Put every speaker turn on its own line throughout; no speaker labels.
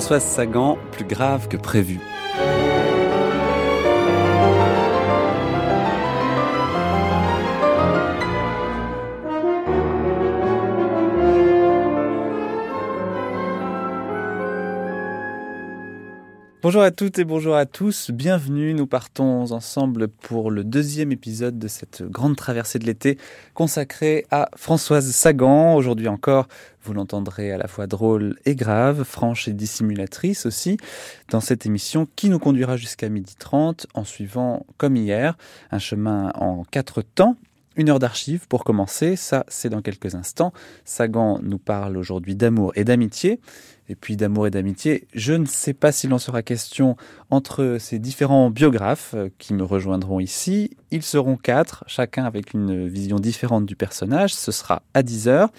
Françoise Sagan, plus grave que prévu. Bonjour à toutes et bonjour à tous, bienvenue, nous partons ensemble pour le deuxième épisode de cette grande traversée de l'été consacrée à Françoise Sagan. Aujourd'hui encore, vous l'entendrez à la fois drôle et grave, franche et dissimulatrice aussi, dans cette émission qui nous conduira jusqu'à midi 30 en suivant, comme hier, un chemin en quatre temps une heure d'archives pour commencer, ça c'est dans quelques instants. Sagan nous parle aujourd'hui d'amour et d'amitié. Et puis d'amour et d'amitié, je ne sais pas s'il en sera question entre ces différents biographes euh, qui me rejoindront ici. Ils seront quatre, chacun avec une vision différente du personnage. Ce sera à 10 heures.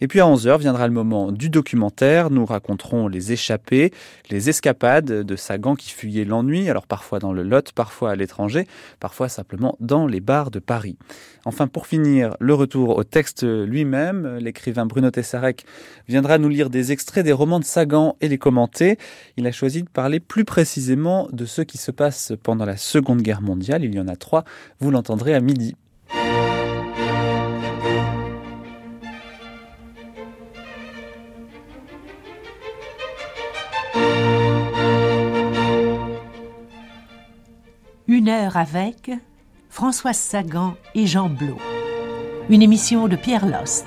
Et puis à 11h viendra le moment du documentaire. Nous raconterons les échappées, les escapades de Sagan qui fuyait l'ennui, alors parfois dans le Lot, parfois à l'étranger, parfois simplement dans les bars de Paris. Enfin, pour finir, le retour au texte lui-même. L'écrivain Bruno Tessarek viendra nous lire des extraits des romans de Sagan et les commenter. Il a choisi de parler plus précisément de ce qui se passe pendant la Seconde Guerre mondiale. Il y en a trois. Vous l'entendrez à midi.
Avec Françoise Sagan et Jean Blot. Une émission de Pierre Lost.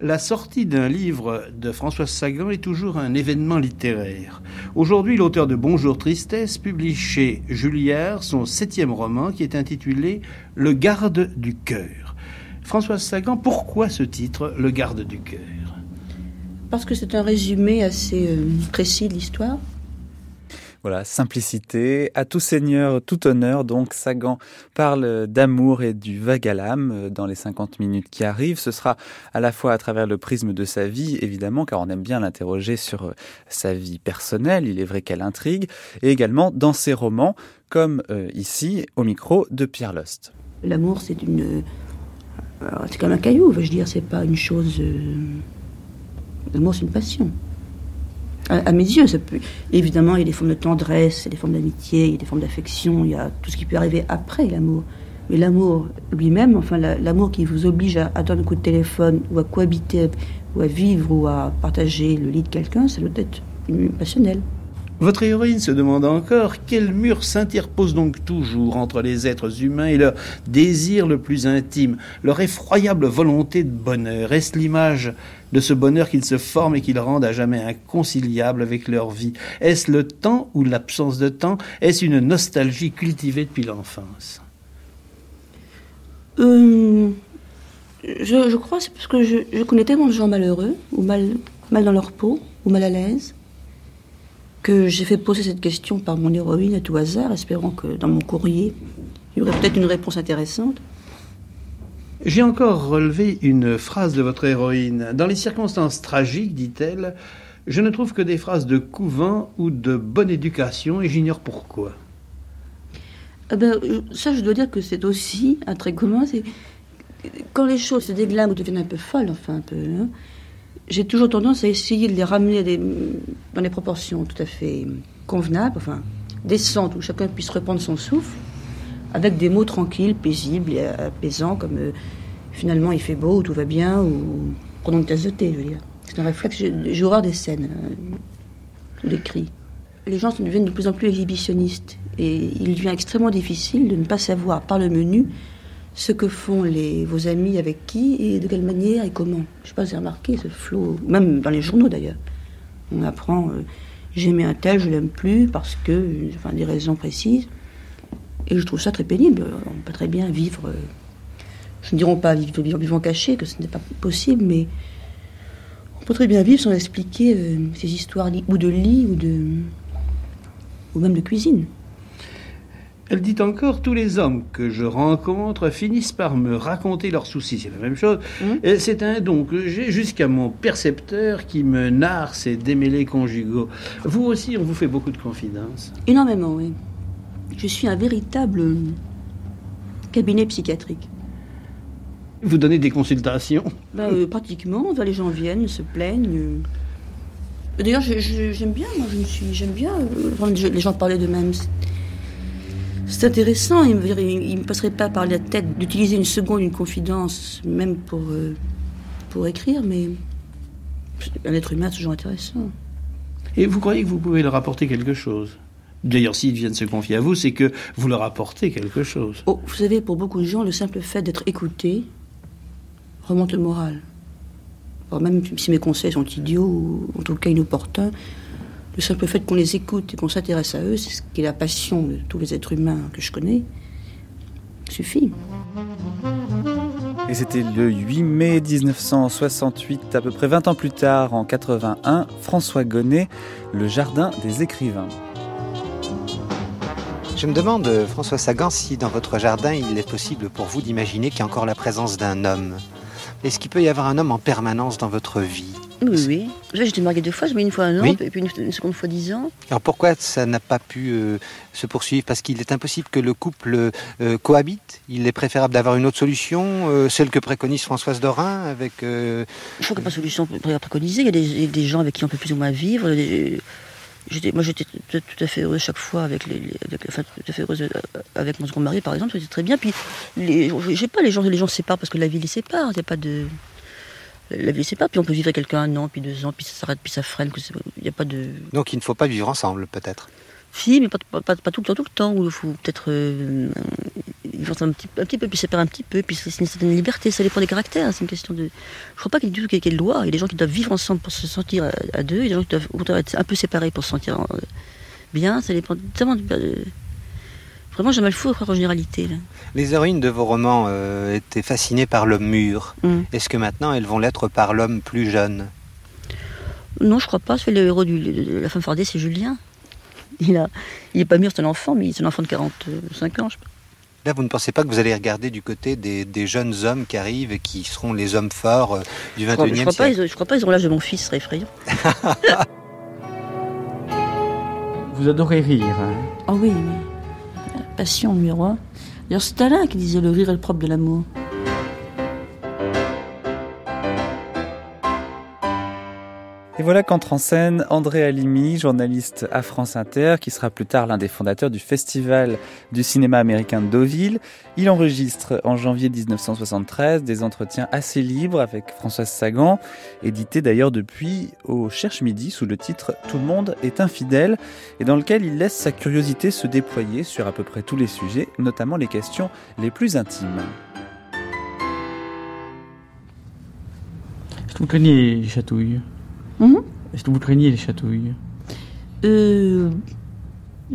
La sortie d'un livre de Françoise Sagan est toujours un événement littéraire. Aujourd'hui, l'auteur de Bonjour Tristesse publie chez Julière son septième roman qui est intitulé Le garde du cœur. Françoise Sagan, pourquoi ce titre, Le garde du cœur
Parce que c'est un résumé assez euh, précis de l'histoire.
Voilà, simplicité, à tout seigneur, tout honneur. Donc Sagan parle d'amour et du vague à l'âme euh, dans les 50 minutes qui arrivent. Ce sera à la fois à travers le prisme de sa vie, évidemment, car on aime bien l'interroger sur euh, sa vie personnelle. Il est vrai qu'elle intrigue. Et également dans ses romans, comme ici, au micro de Pierre Lost.
L'amour, c'est une c'est comme un caillou, veux je dire, c'est pas une chose. Euh, l'amour, c'est une passion. À, mes yeux, ça peut. Évidemment, il y a des formes de tendresse, il y a des formes d'amitié, il y a des formes d'affection, il y a tout ce qui peut arriver après l'amour. Mais l'amour lui-même, enfin, l'amour qui vous oblige à attendre un coup de téléphone, ou à cohabiter, ou à vivre, ou à partager le lit de quelqu'un, ça doit être passionnel.
Votre héroïne se demande encore quel mur s'interpose donc toujours entre les êtres humains et leur désir le plus intime, leur effroyable volonté de bonheur. Est-ce l'image de ce bonheur qu'ils se forment et qu'ils rendent à jamais inconciliable avec leur vie? Est-ce le temps ou l'absence de temps? Est-ce une nostalgie cultivée depuis l'enfance?
Euh, je, crois c'est parce que je, je, connais tellement de gens malheureux, ou mal, mal dans leur peau, ou mal à l'aise, que j'ai fait poser cette question par mon héroïne à tout hasard, espérant que dans mon courrier, il y aurait peut-être une réponse intéressante.
J'ai encore relevé une phrase de votre héroïne. Dans les circonstances tragiques, dit-elle, je ne trouve que des phrases de couvent ou de bonne éducation et j'ignore pourquoi.
Eh ben, ça, je dois dire que c'est aussi un trait commun. C'est quand les choses se déglamment ou deviennent un peu folles, enfin un peu. Hein, j'ai toujours tendance à essayer de les ramener dans des proportions tout à fait convenables, enfin décentes, où chacun puisse reprendre son souffle, avec des mots tranquilles, paisibles et apaisants, comme euh, finalement il fait beau, ou tout va bien, ou prenons une tasse de thé, je veux dire. C'est un réflexe, j'ai horreur des scènes, euh, des cris. Les gens deviennent de plus en plus exhibitionnistes, et il devient extrêmement difficile de ne pas savoir, par le menu, ce que font vos amis avec qui et de quelle manière et comment. Je ne sais pas si vous remarqué ce flot, même dans les journaux d'ailleurs. On apprend euh, j'aimais un tel, je l'aime plus parce que, enfin, des raisons précises. Et je trouve ça très pénible. On peut très bien vivre, euh, je ne dirais pas vivre, vivre, vivant caché, que ce n'est pas possible, mais on peut très bien vivre sans expliquer euh, ces histoires ou de lit ou de ou même de cuisine.
Elle dit encore Tous les hommes que je rencontre finissent par me raconter leurs soucis. C'est la même chose. Mmh. C'est un don que j'ai jusqu'à mon percepteur qui me narre ses démêlés conjugaux. Vous aussi, on vous fait beaucoup de confidences
Énormément, oui. Je suis un véritable cabinet psychiatrique.
Vous donnez des consultations
Bah, euh, pratiquement, les gens viennent, se plaignent. D'ailleurs, j'aime bien, moi, je me suis, j'aime bien. euh, les gens parlaient d'eux-mêmes. C'est- intéressant. Il me, il me passerait pas par la tête d'utiliser une seconde, une confidence, même pour, euh, pour écrire, mais un être humain, c'est toujours intéressant.
Et vous croyez que vous pouvez leur apporter quelque chose? D'ailleurs, s'ils viennent se confier à vous, c'est que vous leur apportez quelque chose.
Oh, vous savez, pour beaucoup de gens, le simple fait d'être écouté remonte le moral. Alors, même si mes conseils sont idiots ou en tout cas inopportuns, le simple fait qu'on les écoute et qu'on s'intéresse à eux, c'est ce qui est la passion de tous les êtres humains que je connais, suffit.
Et c'était le 8 mai 1968, à peu près 20 ans plus tard, en 81, François Gonnet, Le Jardin des écrivains.
Je me demande, euh, François Sagan, si dans votre jardin, il est possible pour vous d'imaginer qu'il y a encore la présence d'un homme. Est-ce qu'il peut y avoir un homme en permanence dans votre vie
Oui, oui. J'étais mariée deux fois, mis une fois un an,
Oui.
et puis une, une seconde fois dix ans.
Alors pourquoi ça n'a pas pu euh, se poursuivre? Parce qu'il est impossible que le couple euh, cohabite? Il est préférable d'avoir une autre solution, euh, celle que préconise Françoise Dorin avec... euh,
Je crois qu'il n'y a pas de solution pré- préconisée. Il y a des, gens avec qui on peut plus ou moins vivre. Des- j'étais- moi, j'étais tout, à fait heureuse chaque fois avec les, euh, mon second mari, par exemple. C'était très bien. Puis, les, je sais pas, les gens, les gens se séparent parce que la vie les sépare. Il n'y a pas de. La vie sépare. Puis on peut vivre avec quelqu'un un an, puis deux ans, puis ça s'arrête, puis ça freine. Il n'y a pas de.
Donc il ne faut pas vivre ensemble, peut-être.
Si, mais pas, pas, pas- pas tout le temps, tout le temps. Où il faut peut-être euh, un petit, un petit peu, puis séparer un petit peu, puis c'est une certaine liberté. Ça dépend des caractères. hein, C'est une question de. Je crois pas qu'il y ait du tout qu'il loi. Il y a des gens qui doivent vivre ensemble pour se sentir à, à deux. Il y a des gens qui doivent être un peu séparés pour se sentir euh, bien. Ça dépend tellement. de- euh, vraiment, j'ai mal fou croire en généralité. Là.
Les héroïnes de vos romans euh, étaient fascinées par l'homme mûr.
Hum.
Est-ce que maintenant elles vont l'être par l'homme plus jeune?
Non, je crois pas. C'est le héros de la femme fardée, c'est Julien. Il a, il est pas mûr, c'est un enfant, mais c'est un enfant de 45 ans. Je sais pas.
Là, vous ne pensez pas que vous allez regarder du côté des, des jeunes hommes qui arrivent et qui seront les hommes forts euh, du
Je crois, je
21e
crois pas,
siècle
ils, je crois pas, ils ont l'âge de mon fils, ce serait effrayant.
Vous adorez rire. hein.
Ah oui, oui. Passion numéro un. D'ailleurs, c'est Alain qui disait le rire est le propre de l'amour.
Et voilà qu'entre en scène André Alimi, journaliste à France Inter, qui sera plus tard l'un des fondateurs du Festival du cinéma américain de Deauville. Il enregistre en janvier 1973 des entretiens assez libres avec Françoise Sagan, édité d'ailleurs depuis au Cherche Midi sous le titre Tout le monde est infidèle, et dans lequel il laisse sa curiosité se déployer sur à peu près tous les sujets, notamment les questions les plus intimes.
Est-ce que les
Mhm.
Est-ce que vous craignez les chatouilles
Euh,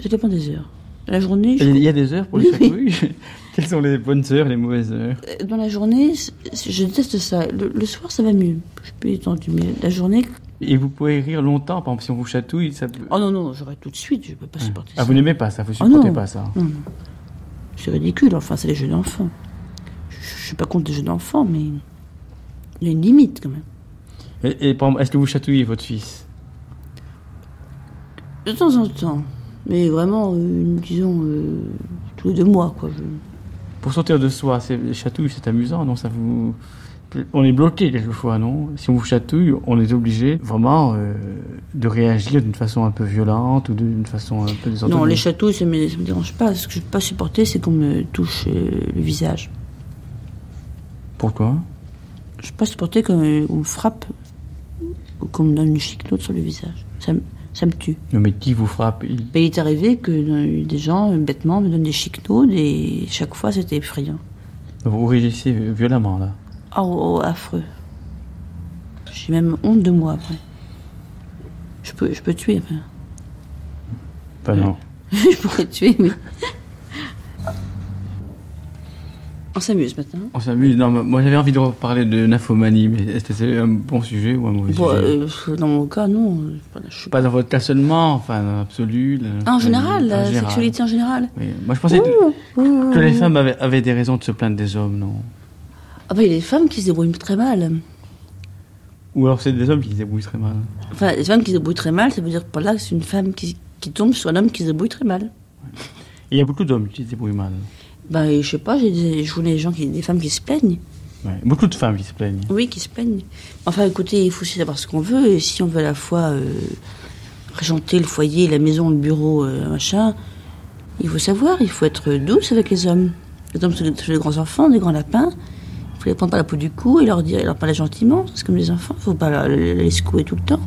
ça dépend des heures. La journée, je-
Il y a des heures pour les
Oui, oui.
chatouilles Quelles sont les bonnes heures les mauvaises heures
dans la journée, je déteste ça. Le, le soir, ça va mieux. Je suis plus détendue, mais la journée.
Et vous pouvez rire longtemps, par exemple, si on vous chatouille, ça peut...
Oh non, non, j'arrête tout de suite, je peux pas supporter
Ah,
ça.
vous n'aimez pas ça, vous
Ah
supportez
non.
pas ça.
Non, non. C'est ridicule, enfin, c'est les jeux d'enfants. Je, je suis pas contre les jeux d'enfants, mais il y a une limite quand même.
Et, est-ce que vous chatouillez votre fils?
De temps en temps. Mais vraiment, euh, disons, euh, tous les deux mois, quoi. Je-
Pour sortir de soi, c'est- les chatouilles, c'est amusant, non? Ça vous... On est bloqué quelquefois, non? Si on vous chatouille, on est obligé vraiment euh, de réagir d'une façon un peu violente ou d'une façon un peu désordonnée.
Non, les chatouilles, ça me, ça me dérange pas. Ce que je peux pas supporter, c'est qu'on me touche le visage.
Pourquoi?
Je peux pas supporter qu'on me, on me frappe ou qu'on me donne une chiclote sur le visage. Ça, me- ça me tue.
Non, mais qui vous frappe il-
Ben, il est arrivé que euh, des gens, euh, bêtement, me donnent des chiclotes et chaque fois, c'était effrayant.
Vous réagissez violemment, là.
Oh, oh, affreux. J'ai même honte de moi après. Je peux, je peux tuer. Enfin.
Pas non.
je pourrais tuer, oui. On s'amuse maintenant.
On s'amuse. Non, moi j'avais envie de reparler de nymphomanie, mais est-ce que c'est un bon sujet ou un mauvais
Bon,
sujet
euh, dans mon cas, non. Je suis pas...
Pas dans votre cas seulement, enfin dans l'absolu. la-
Ah, en général, la
général.
sexualité en général.
Oui. Moi je pensais que, que les femmes avaient, avaient des raisons de se plaindre des hommes, non
Ah bah, il y a des femmes qui se débrouillent très mal.
Ou alors c'est des hommes qui se débrouillent très mal.
Enfin, les femmes qui se débrouillent très mal, ça veut dire par là que c'est une femme qui, qui tombe sur un homme qui se débrouille très mal.
il y a beaucoup d'hommes qui se débrouillent mal.
Bah, je sais pas, j'ai des, je connais des gens qui, des femmes qui se plaignent.
Ouais, Beaucoup de femmes qui se plaignent.
Oui, qui se plaignent. Enfin, écoutez, il faut aussi savoir ce qu'on veut. Et si on veut à la fois euh, régenter le foyer, la maison, le bureau, euh, machin, il faut savoir, il faut être douce avec les hommes. Les hommes sont des, grands enfants, des grands lapins. Il faut les prendre par la peau du cou et leur dire, et leur parler gentiment. C'est comme les enfants, il faut pas les secouer tout le temps.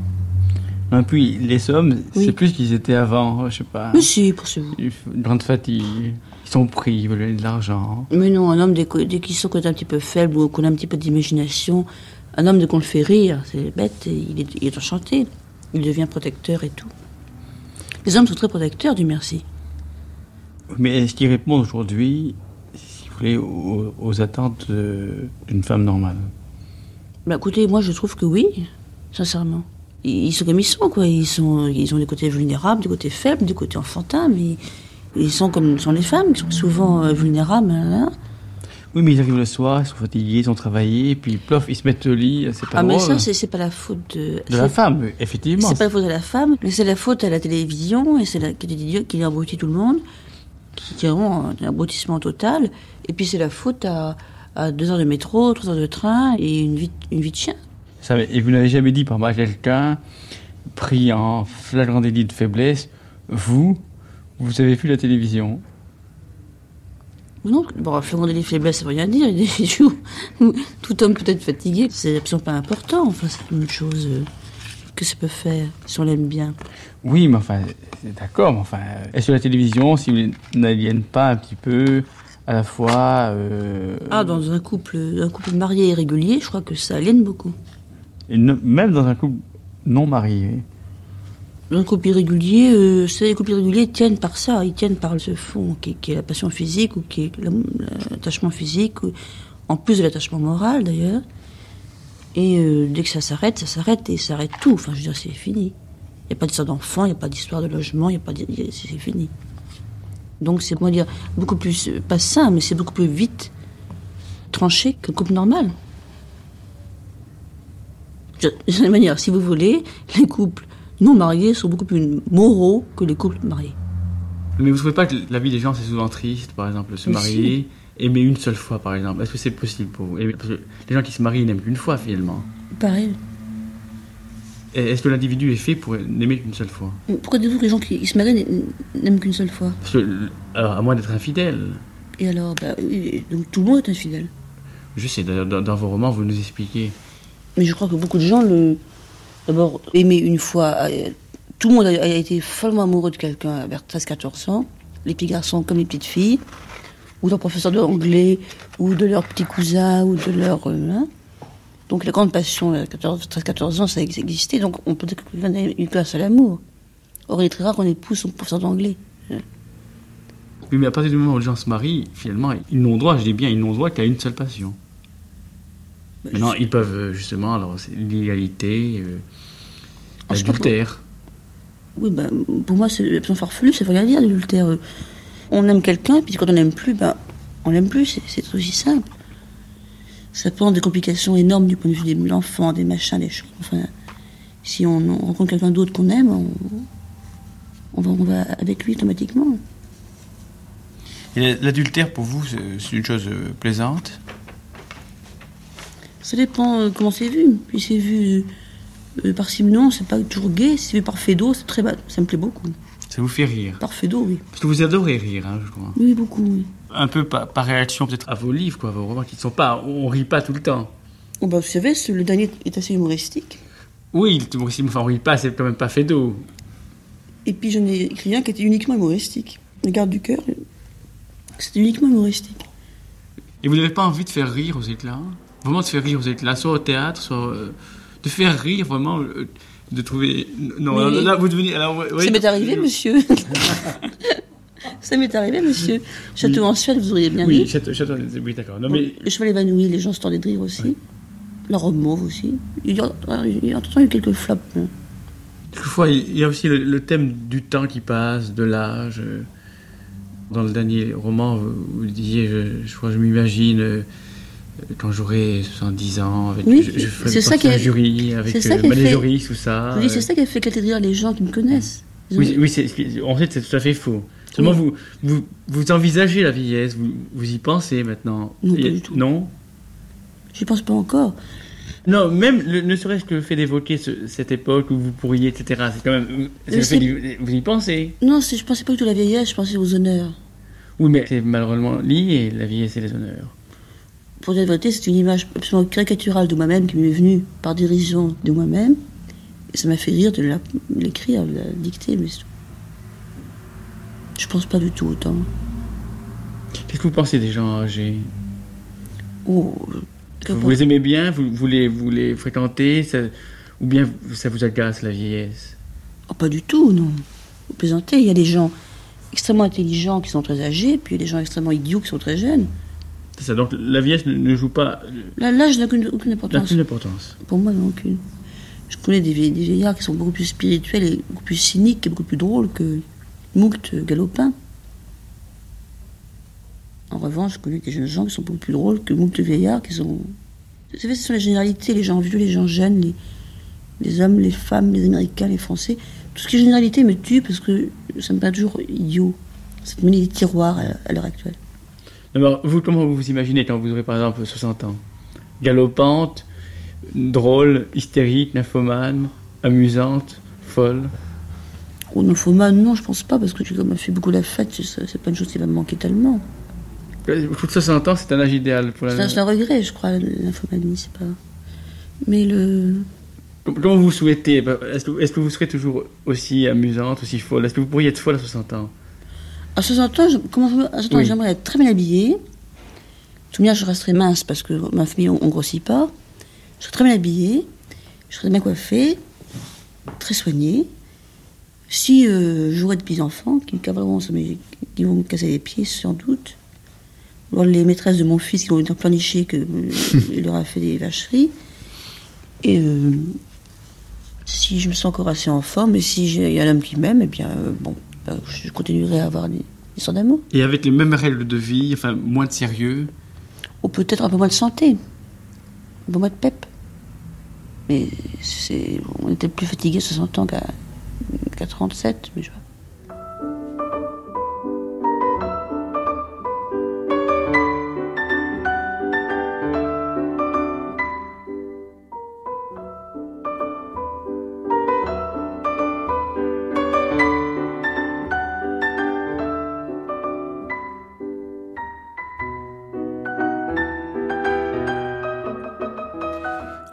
Et puis les hommes,
Oui.
c'est plus qu'ils étaient avant, je sais pas.
Mais si, pour ce
Une grande fatigue, ils sont pris, ils veulent de l'argent.
Mais non, un homme, dès, qu'on est un petit peu faible ou qu'on a un petit peu d'imagination, un homme, dès qu'on le fait rire, c'est bête, et il est, il est enchanté. Il devient protecteur et tout. Les hommes sont très protecteurs, du merci.
Mais est-ce qu'ils répondent aujourd'hui, si vous voulez, aux, aux attentes d'une femme normale?
Bah écoutez, moi je trouve que oui, sincèrement. Ils ils sont comme ils sont, quoi. Ils, sont, ils ont des côtés vulnérables, des côtés faibles, des côtés enfantins, mais ils sont comme sont les femmes, qui sont souvent euh, vulnérables. hein, hein.
Oui, mais ils arrivent le soir, ils sont fatigués, ils ont travaillé, puis plof, ils se mettent au lit, c'est pas
Ah, mais ça, c'est pas la faute de.
de la femme, effectivement.
C'est pas la faute de la femme, mais c'est la faute à la télévision, et c'est la idiot qui abrutit tout le monde, qui, qui ont un abrutissement total. Et puis c'est la faute à, à deux heures de métro, trois heures de train et une vie, une vie de chien.
Ça, et vous n'avez jamais dit par mal quelqu'un, pris en flagrant délit de faiblesse, vous, vous avez vu la télévision?
Non, bon, flagrant délit de faiblesse, ça veut rien dire. Tout homme peut être fatigué, c'est absolument pas important. Enfin, c'est une chose euh, que ça peut faire si on l'aime bien.
Oui, mais enfin, d'accord, mais enfin, est-ce que la télévision, si vous n'aliène pas un petit peu à la fois... euh,
Ah, dans un couple, un couple marié et régulier, je crois que ça aliène beaucoup.
et ne- même dans un couple non marié
un couple irrégulier, euh, les couples irréguliers tiennent par ça, ils tiennent par ce fond qui, est la passion physique ou qui est l'attachement physique, en plus de l'attachement moral d'ailleurs. Et euh, dès que ça s'arrête, ça s'arrête et ça arrête tout. Enfin, je veux dire, c'est fini. Il n'y a pas d'histoire d'enfant, il n'y a pas d'histoire de logement, il a pas c'est fini. Donc c'est, comment dire, beaucoup plus, euh, pas sain, mais c'est beaucoup plus vite tranché qu'un couple normal. De la manière, si vous voulez, les couples non mariés sont beaucoup plus moraux que les couples mariés.
Mais vous trouvez pas que la vie des gens, c'est souvent triste, par exemple, se marier, aimer une seule fois, par exemple? Est-ce que c'est possible pour vous? Parce que les gens qui se marient, n'aiment qu'une fois, finalement.
Pareil.
Est-ce que l'individu est fait pour n'aimer qu'une seule fois?
Pourquoi dites-vous que les gens qui se marient n'aiment qu'une seule fois?
Parce que, alors, à moins d'être infidèle.
Et alors, bah, donc tout le monde est infidèle.
Je sais, dans- dans vos romans, vous nous expliquez.
Mais je crois que beaucoup de gens le. D'abord, aimer une fois. euh, Tout le monde a, été follement amoureux de quelqu'un vers 13-14 ans. Les petits garçons comme les petites filles. Ou leur professeur d'anglais, ou de leur petit cousin, ou de leur. euh, hein. Donc la grande passion, à 13-14 ans, ça ex- existait. Donc on peut dire quelqu'un a une place à l'amour. Or, il est très rare qu'on épouse son professeur d'anglais.
Oui, mais à partir du moment où les gens se marient, finalement, ils n'ont droit, je dis bien, ils n'ont droit qu'à une seule passion. Maintenant, ils peuvent, euh, justement, alors, c'est l'illégalité, euh,
Ah,
l'adultère.
Oui, ben, pour moi, c'est absolument farfelu, ça veut rien dire, l'adultère. Euh, On aime quelqu'un, puis quand on n'aime plus, ben, on l'aime plus, c'est- c'est aussi simple. Ça peut avoir des complications énormes du point de vue de l'enfant, des machins, des choses. Enfin, si on, on rencontre quelqu'un d'autre qu'on aime, on, on va, on va avec lui automatiquement.
Et l'adultère, pour vous, c'est une chose plaisante?
Ça dépend euh, comment c'est vu. Puis c'est vu euh, par Simon, c'est pas toujours gay. Si c'est vu par Fédo, c'est très bas. Ça me plaît beaucoup.
Ça vous fait rire.
Par Fédo, oui.
Parce que vous adorez rire, hein, je crois.
Oui, beaucoup, oui.
Un peu par, par réaction peut-être à vos livres, quoi, vos romans qui ne sont pas... On rit pas tout le temps.
Oh, bah, vous savez, le dernier est assez humoristique.
Oui, le humorisme, enfin, on rit pas, c'est quand même pas d'eau.
Et puis j'en ai écrit un qui était uniquement humoristique. Les gardes du cœur, c'était uniquement humoristique.
Et vous n'avez pas envie de faire rire aux éclats? Vraiment de faire rire aux éclats, soit au théâtre, soit... euh, de faire rire, vraiment, euh, de trouver... Non,
Mais-
alors là, vous devenez... Alors,
Ça m'est arrivé, monsieur. Ça m'est arrivé, monsieur. Château en Suède, vous auriez bien
Oui,
ri.
château, château- oui d'accord. Non, mais
Le cheval évanoui, les gens se tordaient de rire aussi. La robe mauve aussi. Il y a, il y a il y a eu quelques flops. hein.
Quelquefois, il y a aussi le, le thème du temps qui passe, de l'âge. euh. Dans le dernier roman, vous, vous disiez, je, je crois, je m'imagine euh, quand j'aurai 70 ans, avec,
Oui,
je, je ferai
ça qui
jury, avec
ça
euh,
qui fait-
tout ça.
Dis, c'est
euh.
ça qui a fait éclater de rire les gens qui me connaissent. Ont-
Oui, oui c'est, en fait, c'est tout à fait faux. Seulement, vous, vous, vous envisagez la vieillesse, vous, vous y pensez maintenant.
Non, pas du tout.
Non
J'y pense pas encore.
Non, même le- ne serait-ce que le fait d'évoquer ce- cette époque où vous pourriez, etc. C'est quand même. le fait d'y- vous y pensez.
Non, je pensais pas du tout à la vieillesse, je pensais aux honneurs.
Oui, mais c'est malheureusement lié, la vieillesse et les honneurs.
Pour dire la vérité, c'est une image absolument caricaturale de moi-même qui m'est venue par dérision de moi-même. Et ça m'a fait rire de l'écrire, de la dicter, mais. Je pense pas du tout autant.
Qu'est-ce que vous pensez des gens âgés?
Oh, que
vous, les aimez bien vous, vous, les, vous les fréquentez ça- Ou bien ça vous agace la vieillesse?
Oh, pas du tout, non. Vous plaisantez, il y a des gens extrêmement intelligents qui sont très âgés, puis il y a des gens extrêmement idiots qui sont très jeunes.
C'est ça, donc la vieillesse ne, ne joue pas
Là, l'âge n'a aucune, aucune
n'a
importance.
aucune importance.
Pour moi, non, aucune. Je connais des, vieillards, des vieillards qui sont beaucoup plus spirituels et beaucoup plus cyniques et beaucoup plus drôles que Moult Galopin. En revanche, je connais des jeunes gens qui sont beaucoup plus drôles que Moult Vieillards qui sont. Vous savez, ce sont les généralités, les gens vieux, les gens jeunes, les, les hommes, les femmes, les Américains, les Français. Tout ce qui est généralité me tue parce que ça me paraît toujours idiot. Cette monnaie des tiroirs à, à l'heure actuelle.
Alors, vous, comment vous vous imaginez quand vous aurez par exemple 60 ans? Galopante, drôle, hystérique, nymphomane, amusante, folle?
Au nymphomane, non, je pense pas, parce que j'ai même fait beaucoup la fête, c'est pas une chose qui va me manquer tellement.
Euh, Plus de 60 ans, c'est un âge idéal pour la
C'est un- un regret, je crois, l'infomanie, c'est pas. Mais le.
Comment vous souhaitez Est-ce que, est-ce que vous serez toujours aussi amusante, aussi folle? Est-ce que vous pourriez être folle à 60 ans?
À 60 ans, je- comment, à 60 ans,
Oui.
j'aimerais être très bien habillée. Tout bien, je resterai mince parce que ma famille, on, on grossit pas. Je serai très bien habillée, je serai bien coiffée, très soignée. Si euh, j'aurais de petits enfants qui, qui vont me casser les pieds, sans doute. Ou alors les maîtresses de mon fils qui vont venir pleurnicher que euh, leur a fait des vacheries. Et euh, si je me sens encore assez en forme, et si j'ai- il y a un homme qui m'aime, eh bien, bon, ben, je continuerai à avoir des histoires d'amour.
Et avec les mêmes règles de vie, enfin moins de sérieux
Ou peut-être un peu moins de santé, un peu moins de pep. Mais on était plus fatigué à 60 ans qu'à qu'à 37, mais je vois.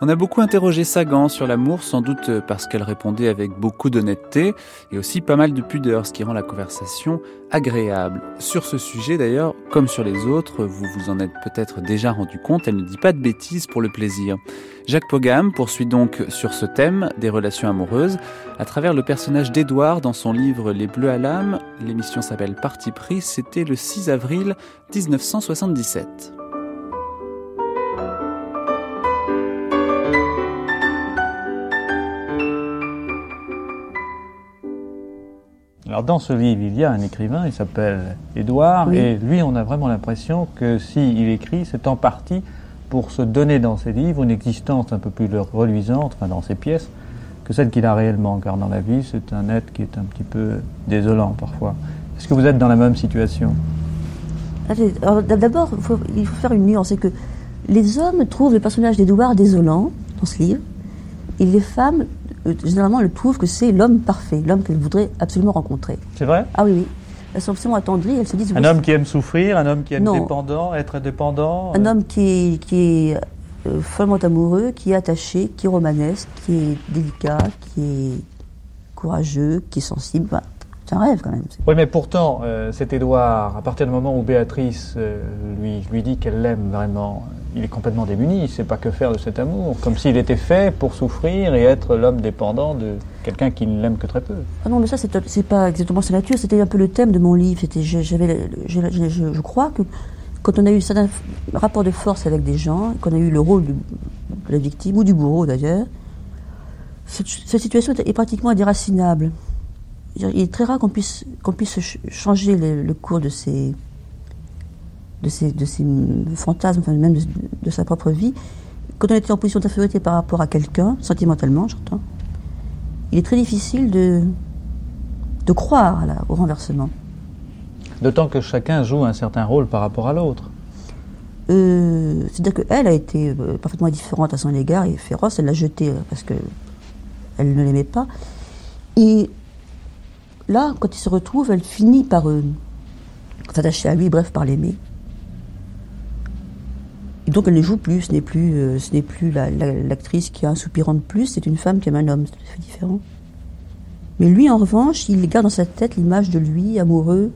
On a beaucoup interrogé Sagan sur l'amour, sans doute parce qu'elle répondait avec beaucoup d'honnêteté et aussi pas mal de pudeur, ce qui rend la conversation agréable. Sur ce sujet d'ailleurs, comme sur les autres, vous vous en êtes peut-être déjà rendu compte, elle ne dit pas de bêtises pour le plaisir. Jacques Pogam poursuit donc sur ce thème des relations amoureuses à travers le personnage d'Édouard dans son livre Les Bleus à l'âme. L'émission s'appelle Parti pris, c'était le 6 avril 1977.
Alors dans ce livre, il y a un écrivain, il s'appelle Édouard,
Oui.
et lui, on a vraiment l'impression que s'il écrit, c'est en partie pour se donner dans ses livres une existence un peu plus reluisante, enfin dans ses pièces, que celle qu'il a réellement, car dans la vie, c'est un être qui est un petit peu désolant parfois. Est-ce que vous êtes dans la même situation?
D'abord, il faut, faire une nuance, c'est que les hommes trouvent le personnage d'Édouard désolant dans ce livre, et les femmes, généralement, le trouvent que c'est l'homme parfait, l'homme qu'elles voudraient absolument rencontrer.
C'est vrai?
Ah oui, oui. Elles sont absolument attendries, elles se disent...
Un
oui,
homme qui aime souffrir, un homme qui aime
Non.
dépendant, être dépendant
Un
euh,
homme qui est, qui est euh, follement amoureux, qui est attaché, qui est romanesque, qui est délicat, qui est courageux, qui est sensible. Enfin, c'est un rêve quand même.
Oui, mais pourtant, euh, cet Édouard, à partir du moment où Béatrice euh, lui, lui dit qu'elle l'aime vraiment, il est complètement démuni, il ne sait pas que faire de cet amour, comme s'il était fait pour souffrir et être l'homme dépendant de quelqu'un qui ne l'aime que très peu.
Ah non, mais ça, c'est pas exactement sa nature. C'était un peu le thème de mon livre. C'était, je- j'avais, je, je- je- je crois que quand on a eu certains rapports de force avec des gens, qu'on a eu le rôle du- de la victime ou du bourreau d'ailleurs, cette, cette situation est, est pratiquement indéracinable. Il est très rare qu'on puisse, qu'on puisse ch- changer le, le cours de ces, de ces, de ces fantasmes, enfin, même de, de sa propre vie. Quand on était en position d'infériorité par rapport à quelqu'un, sentimentalement, j'entends, il est très difficile de, de croire au renversement.
D'autant que chacun joue un certain rôle par rapport à l'autre.
Euh, C'est-à-dire qu'elle a été euh, parfaitement différente à son égard et féroce. Elle l'a jeté euh, parce que elle ne l'aimait pas. Et là, quand il se retrouve, elle finit par euh, s'attacher à lui, bref, par l'aimer. Et donc elle ne joue plus. Ce n'est plus, euh, ce n'est plus la- la- l'actrice qui a un soupirant de plus. C'est une femme qui aime un homme. C'est tout à fait différent. Mais lui, en revanche, il garde dans sa tête l'image de lui, amoureux,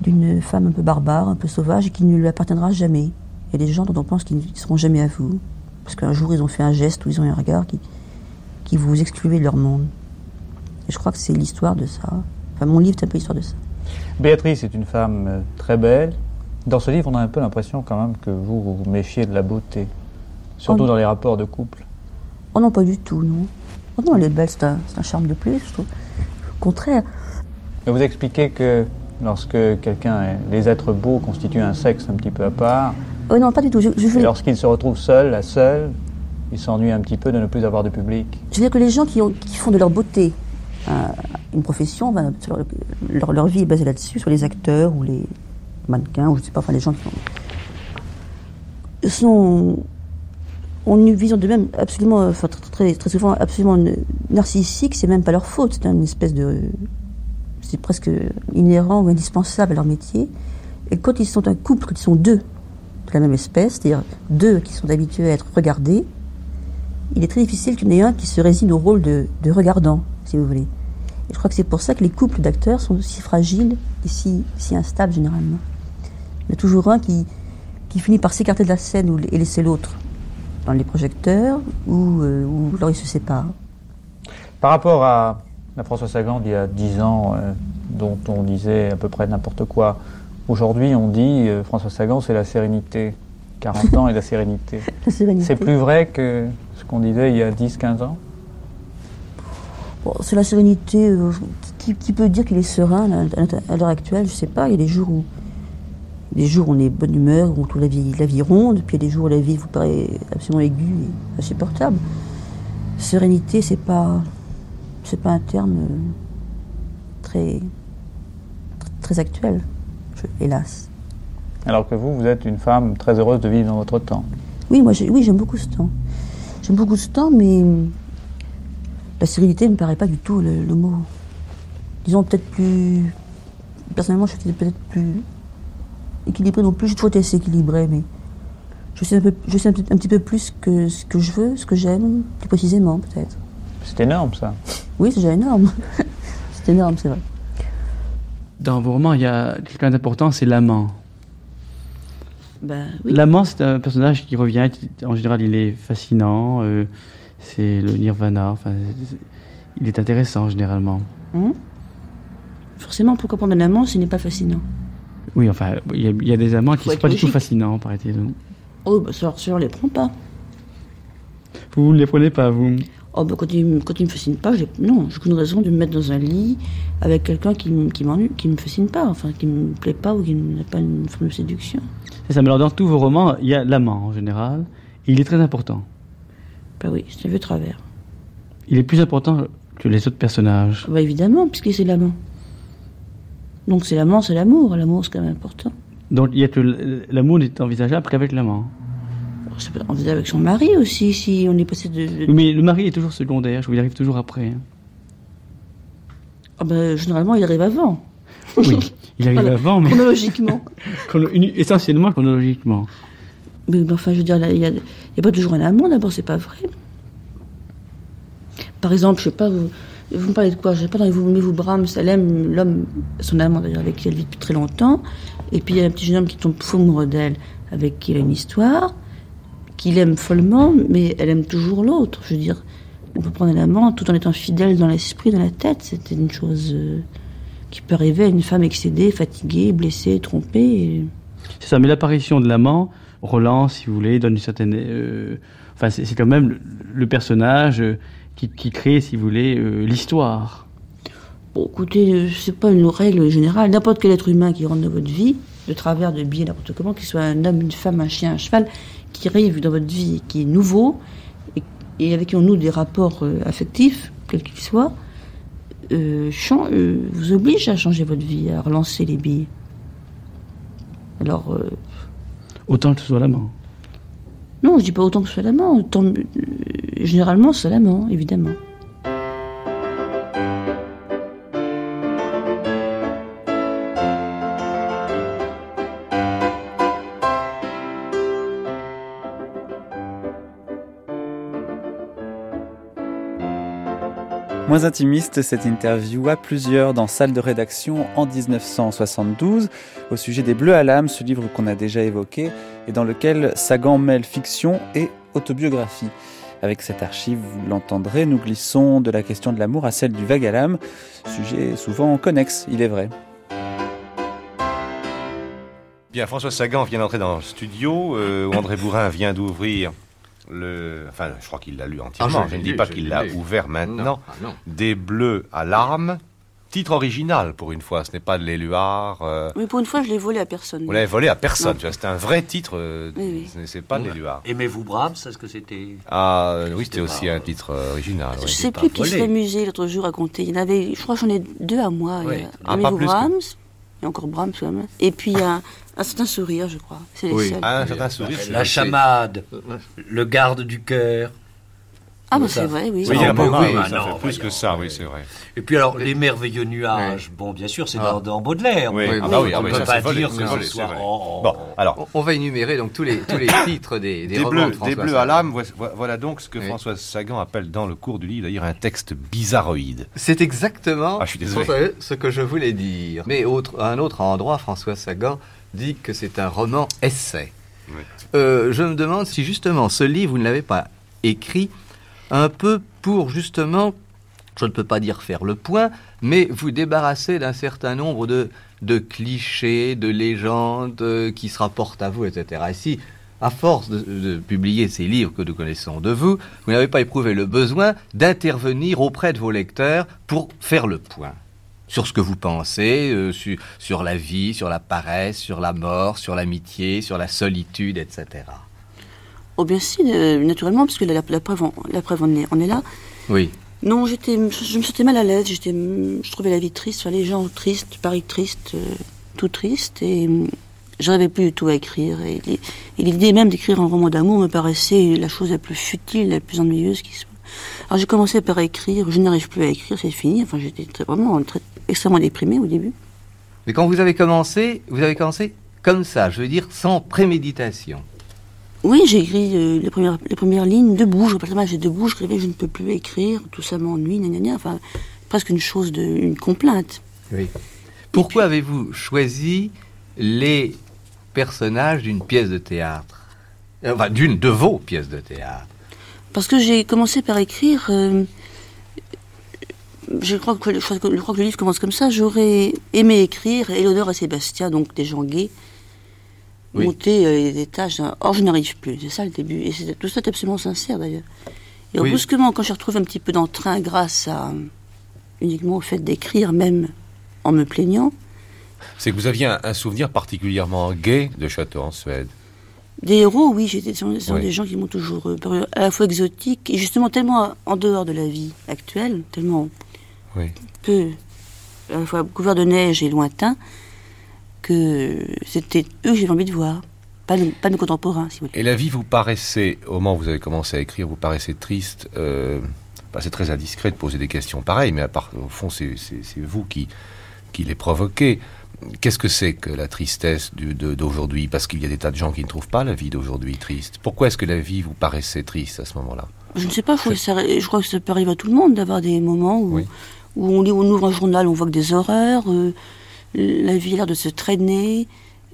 d'une femme un peu barbare, un peu sauvage, et qui ne lui appartiendra jamais. Il y a des gens dont on pense qu'ils ne seront jamais à vous, parce qu'un jour ils ont fait un geste ou ils ont un regard qui, qui vous excluait de leur monde. Et je crois que c'est l'histoire de ça. Enfin, mon livre, c'est un peu l'histoire de ça.
Béatrice est une femme euh, très belle. Dans ce livre, on a un peu l'impression quand même que vous vous vous méfiez de la beauté, surtout
Oh.
dans les rapports de couple.
Oh non, pas du tout, non. Oh non, elle est belle, c'est un, charme de plus, je trouve. Au contraire,
vous expliquez que lorsque quelqu'un, les êtres beaux constituent un sexe un petit peu à part,
oh non, pas du tout. Je, je
et
veux,
lorsqu'il se retrouve seul, à seul, il s'ennuie un petit peu de ne plus avoir de public.
je veux dire que les gens qui, ont- qui font de leur beauté une profession, ben, leur, vie est basée là-dessus, sur les acteurs ou les mannequins, ou je sais pas, enfin les gens qui ont, sont, ont une vision de même absolument, enfin, très, très, souvent absolument narcissique, c'est même pas leur faute, c'est une espèce de. C'est presque inhérent ou indispensable à leur métier. Et quand ils sont un couple, quand ils sont deux de la même espèce, c'est-à-dire deux qui sont habitués à être regardés, il est très difficile qu'il y en ait un qui se résigne au rôle de regardant, si vous voulez. Et je crois que c'est pour ça que les couples d'acteurs sont si fragiles et si, si instables généralement. Il y en a toujours un qui, qui finit par s'écarter de la scène et laisser l'autre dans les projecteurs, ou, euh, ou alors ils se séparent.
Par rapport à la François Sagan d'il y a 10 ans, euh, dont on disait à peu près n'importe quoi, aujourd'hui on dit euh, François Sagan c'est la sérénité. 40 ans et la sérénité.
La sérénité.
C'est plus vrai que ce qu'on disait il y a 10-15 ans?
Bon, c'est la sérénité. euh, qui, qui peut dire qu'il est serein à, à l'heure actuelle Je sais pas. Il y a des jours où, des jours où on est bonne humeur, où on trouve la vie, la vie ronde, puis il y a des jours où la vie vous paraît absolument aiguë et insupportable. Sérénité, c'est pas, c'est pas un terme euh, très, très actuel, je- hélas.
Alors que vous, vous êtes une femme très heureuse de vivre dans votre temps.
Oui, moi, oui, j'aime beaucoup ce temps. J'aime beaucoup ce temps, mais la sérénité ne me paraît pas du tout le, le mot. Disons peut-être plus. Personnellement, je suis peut-être plus équilibré non plus. J'ai toujours été assez équilibré, mais je sais un, peu, je sais un, petit- un petit peu plus que ce que je veux, ce que j'aime, plus précisément peut-être.
C'est énorme ça.
Oui, c'est déjà énorme. c'est énorme, c'est vrai.
Dans vos romans, il y a quelqu'un d'important, c'est l'amant.
Ben oui.
L'amant, c'est un personnage qui revient. qui- En général, il est fascinant. euh, c'est le nirvana. Enfin, il est intéressant généralement.
Hein? Forcément, pourquoi prendre un amant s'il n'est pas fascinant?
Oui, enfin, il y, a- il y a des amants qui ne sont pas du tout fascinants, paraît-il.
Oh, bah ça, on les prend pas.
Vous ne les prenez pas, vous?
Oh, bah quand il, quand il me fascine pas, j'ai- non, j'ai aucune raison de me mettre dans un lit avec quelqu'un qui, qui m'ennuie, qui me fascine pas, enfin, qui me plaît pas ou qui n'a pas une forme de séduction.
C'est ça, mais alors dans tous vos romans, il y a l'amant en général. Et il est très important.
Bah oui, c'est un vieux travers.
Il est plus important que les autres personnages.
Bah évidemment, puisque c'est l'amant. Donc c'est l'amant, c'est l'amour. L'amour, c'est quand même important.
Donc il y a que l'amour n'est envisageable qu'avec l'amant.
Ça peut être envisageable avec son mari aussi, si on est passé de.
Mais le mari est toujours secondaire, je vous y arrive toujours après. hein.
Ah bah, généralement, il arrive avant,
Oui, il arrive
Voilà.
avant, mais
chronologiquement.
essentiellement chronologiquement.
Mais mais enfin, je veux dire, là, il n'y a, il y a pas toujours un amant, d'abord, c'est pas vrai. Par exemple, je sais pas, vous, vous me parlez de quoi? Je sais pas, dans Vous aimez vous Brahms, aime l'homme, son amant d'ailleurs, avec qui elle vit depuis très longtemps. Et puis il y a un petit jeune homme qui tombe fou amoureux d'elle, avec qui il a une histoire, qu'il aime follement, mais elle aime toujours l'autre. Je veux dire, on peut prendre un amant tout en étant fidèle dans l'esprit, dans la tête. C'est une chose euh, qui peut arriver à une femme excédée, fatiguée, blessée, trompée.
C'est ça, mais l'apparition de l'amant, Roland, si vous voulez, donne une certaine. euh, Enfin, c'est quand même le, personnage euh, qui, qui crée, si vous voulez, euh, l'histoire.
Bon, écoutez, c'est pas une règle générale. N'importe quel être humain qui rentre dans votre vie, de travers, de biais, n'importe comment, qu'il soit un homme, une femme, un chien, un cheval, qui arrive dans votre vie, qui est nouveau, et, avec qui on noue des rapports affectifs, quels qu'ils soient,
vous oblige à changer votre vie, à relancer les billes. Alors,
Autant que ce soit l'amant.
non, je dis pas autant que ce soit l'amant. autant- euh, généralement, c'est l'amant, évidemment.
Moins intimiste, cette interview à plusieurs dans salle de rédaction en 1972 au sujet des Bleus à l'âme, ce livre qu'on a déjà évoqué et dans lequel Sagan mêle fiction et autobiographie. Avec cette archive, vous l'entendrez, nous glissons de la question de l'amour à celle du vague à l'âme, sujet souvent connexe, il est vrai.
Bien, François Sagan vient d'entrer dans le studio, euh, où André Bourrin vient d'ouvrir le... Enfin, je crois qu'il l'a lu entièrement,
Ah,
je ne dis
lu,
pas qu'il l'a ouvert maintenant.
Non, ah non.
Des bleus à larmes, titre original pour une fois, ce n'est pas de l'éluard. euh,
Mais pour une fois, je l'ai volé à personne.
vous l'avez volé à personne, tu vois, c'était un vrai titre, euh,
Oui, oui.
ce n'est- c'est pas de l'éluard.
Aimez-vous Brahms Est-ce que c'était.
Ah euh, oui, c'était aussi
pas-
un titre euh, original.
Je
oui.
sais plus qui
volé.
s'est amusé l'autre jour à compter. Il y en avait, je crois que j'en ai deux à moi.
Oui.
Ah,
Aimez
pas que-
Brahms, il y a encore Brahms quand même. Et puis il y a un, un certain sourire, je crois. C'est les
Oui.
seuls.
Ah, un certain sourire. c'est-
La chamade, le garde du cœur.
Ah, bah c'est vrai, oui.
Oui, il y a
Ah,
pas mal,
oui, ah
ça
non,
fait plus que ça, oui, c'est vrai.
Et puis alors, les merveilleux nuages. Bon, bien sûr, c'est dans, dans Baudelaire.
Oui.
mais
Ah bah oui, ah
on
oui,
ne peut
ça,
pas dire que ce
c'est
soit.
vrai. Bon, alors,
On va énumérer donc tous les, tous les titres des, des
des,
romans
bleus,
de
des bleus
Sagan.
à l'âme, voilà- donc ce que
Oui.
François Sagan appelle dans le cours du livre d'ailleurs un texte bizarroïde.
C'est exactement
Ah, je suis désolé.
François, ce que je voulais dire. Mais autre, à un autre endroit, François Sagan dit que c'est un roman essai. Euh, je me demande si justement ce livre, vous ne l'avez pas écrit un peu pour justement, je ne peux pas dire faire le point, mais vous débarrasser d'un certain nombre de, clichés, de légendes euh, qui se rapportent à vous, etc. Et à force de, publier ces livres que nous connaissons de vous, vous n'avez pas éprouvé le besoin d'intervenir auprès de vos lecteurs pour faire le point sur ce que vous pensez, euh, su- sur la vie, sur la paresse, sur la mort, sur l'amitié, sur la solitude, etc.
Oh, bien si, euh, naturellement, parce que la, la- la preuve, on, la preuve on, est, on est là.
Oui.
Non, j'étais, je me sentais mal à l'aise. J'étais, je trouvais la vie triste, les gens tristes, Paris triste, euh, tout triste, et euh, j'arrivais plus du tout à écrire. Et, li- et l'idée même d'écrire un roman d'amour me paraissait la chose la plus futile, la plus ennuyeuse qui soit. Alors j'ai commencé par écrire. Je n'arrive plus à écrire, c'est fini. Enfin, j'étais vraiment très, extrêmement déprimée au début.
Mais quand vous avez commencé, vous avez commencé comme ça, je veux dire sans préméditation.
Oui, j'ai écrit euh, les, premières, les premières lignes debout. Je mal, j'ai debout. Je rêvais je ne peux plus écrire. Tout ça m'ennuie, gna, gna, gna. Enfin, presque une chose de, une complainte.
Oui. Pourquoi avez-vous choisi les personnages d'une pièce de théâtre? Enfin, d'une de vos pièces de théâtre?
Parce que j'ai commencé par écrire. euh, je, crois que, je, crois le livre commence comme ça. J'aurais aimé écrire Éléonore et Sébastien, donc des gens gays,
Oui.
monter euh, les étages. hein. Or, je n'arrive plus. C'est ça le début. Et c'est- tout ça est absolument sincère d'ailleurs. Et
Oui.
brusquement, quand je retrouve un petit peu d'entrain grâce à uniquement au fait d'écrire, même en me plaignant,
C'est que vous aviez un, un souvenir particulièrement gai de château en Suède.
Des héros, oui, j'étais ce sont, ce sont
Oui.
des gens qui m'ont toujours euh, paru à la fois exotiques et justement tellement en dehors de la vie actuelle, tellement peu, à la fois couvert de neige et lointain, que c'était eux que j'avais envie de voir, pas nos, pas nos contemporains, si vous voulez.
Et la vie vous paraissait, au moment où vous avez commencé à écrire, vous paraissait triste. Euh, bah, c'est très indiscret de poser des questions pareilles, mais à part, au fond, c'est vous qui, qui les provoquez. Qu'est-ce que c'est que la tristesse d'aujourd'hui? Parce qu'il y a des tas de gens qui ne trouvent pas la vie d'aujourd'hui triste. Pourquoi est-ce que la vie vous paraissait triste à ce moment-là?
Je ne sais pas, je crois, que ça, je crois que ça peut arriver à tout le monde d'avoir des moments où,
Oui.
où on lit, on ouvre un journal, on voit que des horreurs, euh, la vie a l'air de se traîner,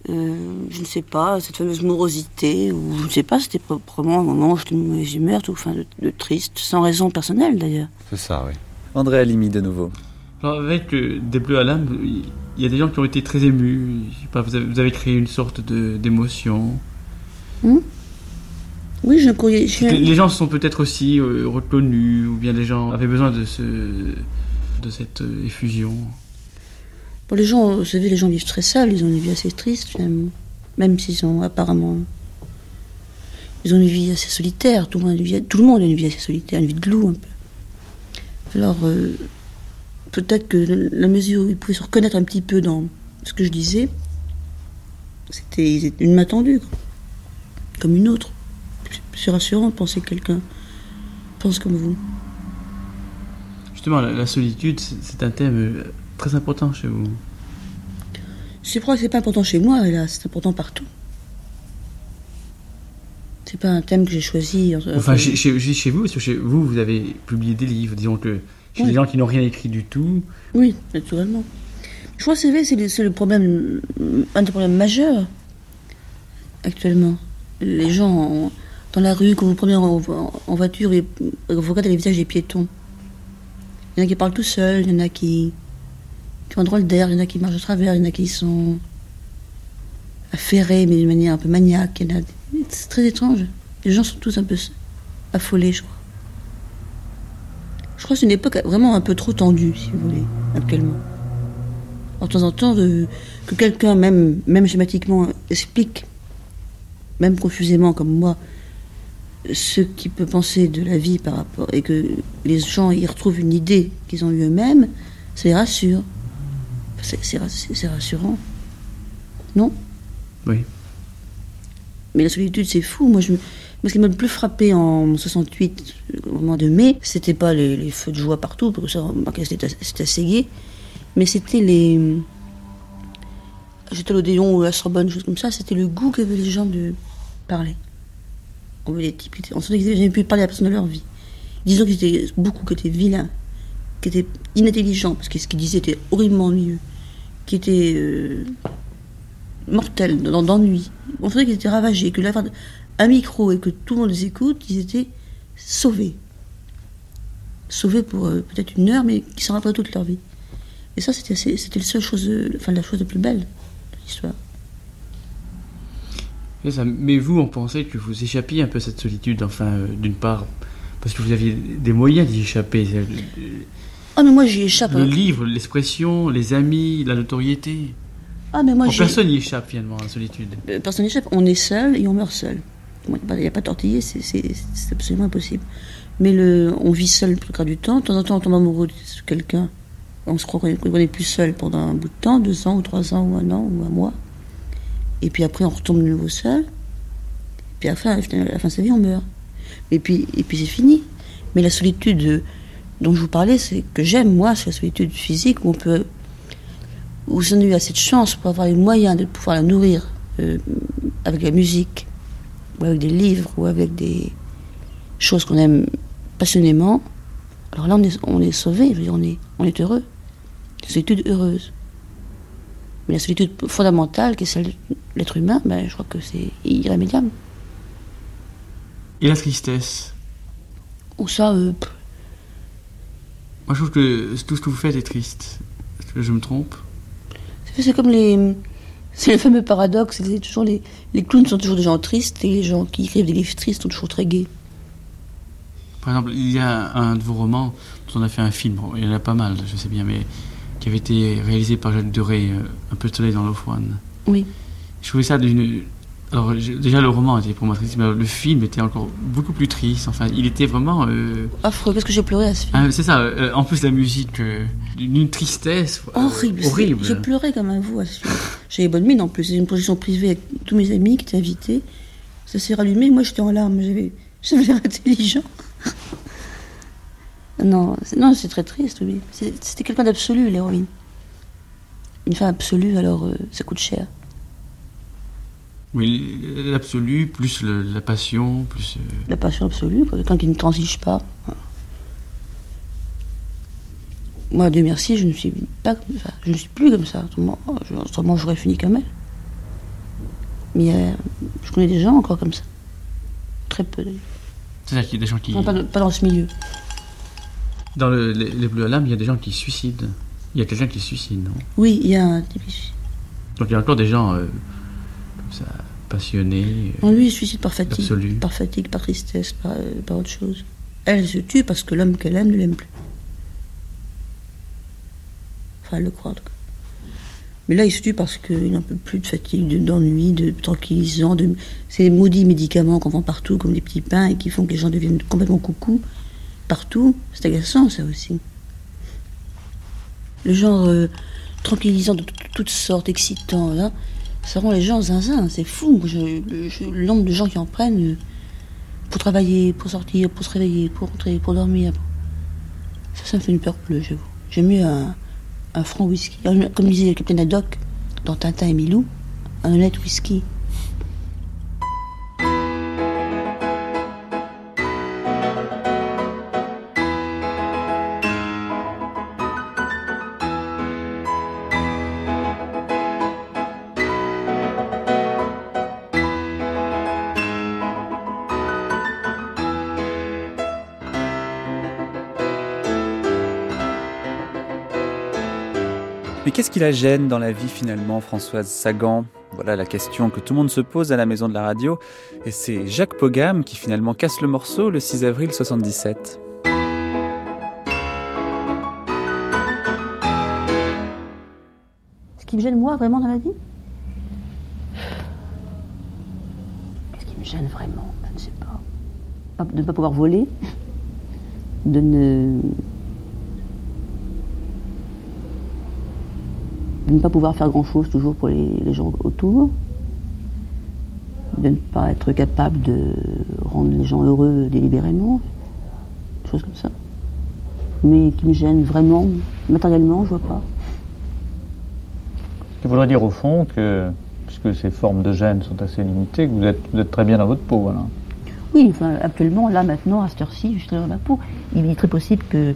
euh, je ne sais pas, cette fameuse morosité, ou je ne sais pas, c'était probablement un moment où j'étais de mauvaise humeur, tout, enfin, de, de triste, sans raison personnelle d'ailleurs.
C'est ça, oui.
André Alimi de nouveau.
Alors, avec euh, Des Bleus à l'âme, il y a des gens qui ont été très émus. Je sais pas, vous, avez, vous avez créé une sorte de- d'émotion.
Oui, un courrier. j'ai un-
Les les gens se sont peut-être aussi euh, reconnus, ou bien les gens avaient besoin de, ce, de cette euh, effusion.
Les gens, vous savez, les gens vivent très seuls, ils ont une vie assez triste finalement. Même s'ils ont apparemment. Ils ont une vie assez solitaire, tout le monde a une vie, tout le monde a assez solitaire, une vie de loup un peu. Alors, euh, peut-être que la mesure où il pouvait se reconnaître un petit peu dans ce que je disais, c'était une main tendue, comme une autre. C'est rassurant de penser que quelqu'un pense comme vous.
Justement, la, solitude, c'est c'est un thème euh, très important chez vous.
Je crois que c'est pas important chez moi, là, c'est important partout. C'est pas un thème que j'ai choisi. euh,
Enfin, chez, chez, je dis chez vous, parce que chez vous, vous avez publié des livres. Disons que chez
Oui.
les gens qui n'ont rien écrit du tout,
Oui, naturellement. Je crois que c'est le, le problème, un des problèmes majeurs actuellement. Les gens en- dans la rue, quand vous prenez en, en- en voiture et vous regardez les visages des piétons, il y en a qui parlent tout seuls, il y en a qui, qui ont un drôle d'air, il y en a qui marchent à travers, il y en a qui sont affairés, mais d'une manière un peu maniaque. il y en a- C'est très étrange. Les gens sont tous un peu affolés, je crois. Je crois que c'est une époque vraiment un peu trop tendue, si vous voulez, actuellement. En temps en temps, de- que quelqu'un, même, même schématiquement, explique, même confusément comme moi, ce qu'il peut penser de la vie par rapport. et que les gens y retrouvent une idée qu'ils ont eu eux-mêmes, ça les rassure. C'est c'est rass- c'est rassurant. Non?
Oui.
mais la solitude, c'est fou. Moi, je, me- moi, ce qui m'a le plus frappé en 68, au mois de mai, c'était pas les, les feux de joie partout, parce que ça, c'était c'était assez gai, mais c'était les. J'étais à l'Odéon ou à la Sorbonne, choses comme ça, c'était le goût qu'avaient les gens de parler. On étaient- on sentait qu'ils n'avaient pu parler à personne de leur vie. Disons qu'ils étaient beaucoup, qui étaient vilains, qui étaient inintelligents, parce que ce qu'ils disaient était horriblement ennuyeux, qui étaient. euh, mortels, dans- d'ennui. On sentait qu'ils étaient ravagés, que l'avoir un micro et que tout le monde les écoute, ils étaient sauvés. Sauvés pour euh, peut-être une heure, mais qui s'en rappellent toute leur vie. Et ça, c'était c'était la seule chose, la chose la plus belle de l'histoire.
Mais vous, on pensait que vous échappiez un peu à cette solitude, enfin, euh, d'une part, parce que vous aviez des moyens d'y échapper. Le,
Ah, mais moi j'y échappe.
le
hein.
livre, l'expression, les amis, la notoriété.
Ah, mais moi
Oh, personne n'y échappe finalement à la solitude.
Euh, personne n'échappe. On est seul et on meurt seul. Il n'y a pas tortillé, c'est- c'est absolument impossible. Mais le, on vit seul le plus clair du temps. De temps en temps, on tombe amoureux de quelqu'un. On se croit qu'on est- qu'on est plus seul pendant un bout de temps, deux ans ou trois ans ou un an ou un mois. Et puis après, on retombe de nouveau seul. Puis après, à la fin à la fin de sa vie, on meurt. Et puis, et puis c'est fini. Mais la solitude dont je vous parlais, c'est que j'aime, moi, c'est la solitude physique où on peut. où si on a eu assez de chance pour avoir les moyens de pouvoir la nourrir euh, avec la musique, ou avec des livres, ou avec des choses qu'on aime passionnément, alors là, on est, on est sauvé, je veux dire, on est, on est heureux. Une solitude heureuse. Mais la solitude fondamentale, qui est celle de l'être humain, ben, je crois que c'est irrémédiable.
Et la tristesse?
Ou ça, euh,
Moi, je trouve que tout ce que vous faites est triste. Est-ce que je me trompe?
C'est- comme les. C'est le fameux paradoxe, c'est toujours les, les clowns sont toujours des gens tristes et les gens qui écrivent des livres tristes sont toujours très gais.
Par exemple, il y a un de vos romans dont on a fait un film, il y en a pas mal, je sais bien, mais qui avait été réalisé par Jacques Doré, euh, Un peu de soleil dans l'Ofouane.
Oui.
Je trouvais ça d'une. Alors, déjà, le roman était pour moi triste, mais le film était encore beaucoup plus triste. Enfin, il était vraiment. euh,
Affreux, qu'est-ce que j'ai pleuré à ce film
ah, c'est ça, euh, en plus, la musique, euh, d'une tristesse.
Horrible. c'est-
horrible.
J'ai pleuré comme un vous à ce film. J'avais bonne mine en plus. C'était une projection privée avec tous mes amis qui étaient invités. Ça s'est rallumé. Moi, j'étais en larmes. J'avais, l'air intelligent. non, c'est, non, c'est très triste, oui. C'est- C'était quelqu'un d'absolu, l'héroïne. Une femme absolue, alors euh, ça coûte cher.
Oui, l'absolu, plus le- la passion, plus. euh,
La passion absolue, quelqu'un qui ne transige pas. Moi, Dieu merci, je ne suis pas comme ça. Je ne suis plus comme ça. Autrement, j'aurais fini comme elle. Mais euh, je connais des gens encore comme ça. Très peu d'ailleurs.
C'est-à-dire qu'il y a des gens qui.
Enfin, pas, pas dans ce milieu.
Dans le- les, les Bleus à l'âme, il y a des gens qui se suicident. Il y a quelqu'un qui se suicide, non?
Oui, il y a un type qui
Donc il y a encore des gens euh, comme ça, passionnés. euh,
Non, lui, il se suicide par fatigue. Par fatigue, par tristesse, par, euh, par autre chose. Elle se tue parce que l'homme qu'elle aime ne l'aime plus. Enfin, elle le croit, en. Mais là, il se tue parce qu'il n'en peut plus de fatigue, de- d'ennui, de, tranquillisant, de ces maudits médicaments qu'on vend partout, comme des petits pains, et qui font que les gens deviennent complètement coucou partout. C'est agaçant, ça aussi.
le genre euh, tranquillisant de toutes sortes, excitant, là, ça les gens zinzin, c'est fou. Le nombre de gens qui en prennent euh, pour travailler, pour sortir, pour se réveiller, pour rentrer, pour dormir. Ça, ça me fait une peur bleue, j'avoue. J'aime mieux un, un franc whisky. Comme disait le capitaine Haddock dans Tintin et Milou, un honnête whisky.
Qu'est-ce qui la gêne dans la vie finalement, Françoise Sagan? Voilà la question que tout le monde se pose à la maison de la radio. Et c'est Jacques Pogam qui finalement casse le morceau le 6 avril 77.
Ce qui me gêne, moi, vraiment, dans la vie? Qu'est-ce qui me gêne vraiment Je ne sais pas. Pas- De ne pas pouvoir voler, de ne. De ne pas pouvoir faire grand-chose toujours pour les, les gens autour, de ne pas être capable de rendre les gens heureux délibérément, des choses comme ça. Mais qui me gênent vraiment, matériellement, je vois pas.
Ce qui voudrait dire au fond que, puisque ces formes de gêne sont assez limitées, que vous êtes, vous êtes très bien dans votre peau. Voilà.
Oui, enfin, actuellement, là, maintenant, à cette heure-ci, je suis dans ma peau. Il est très possible que,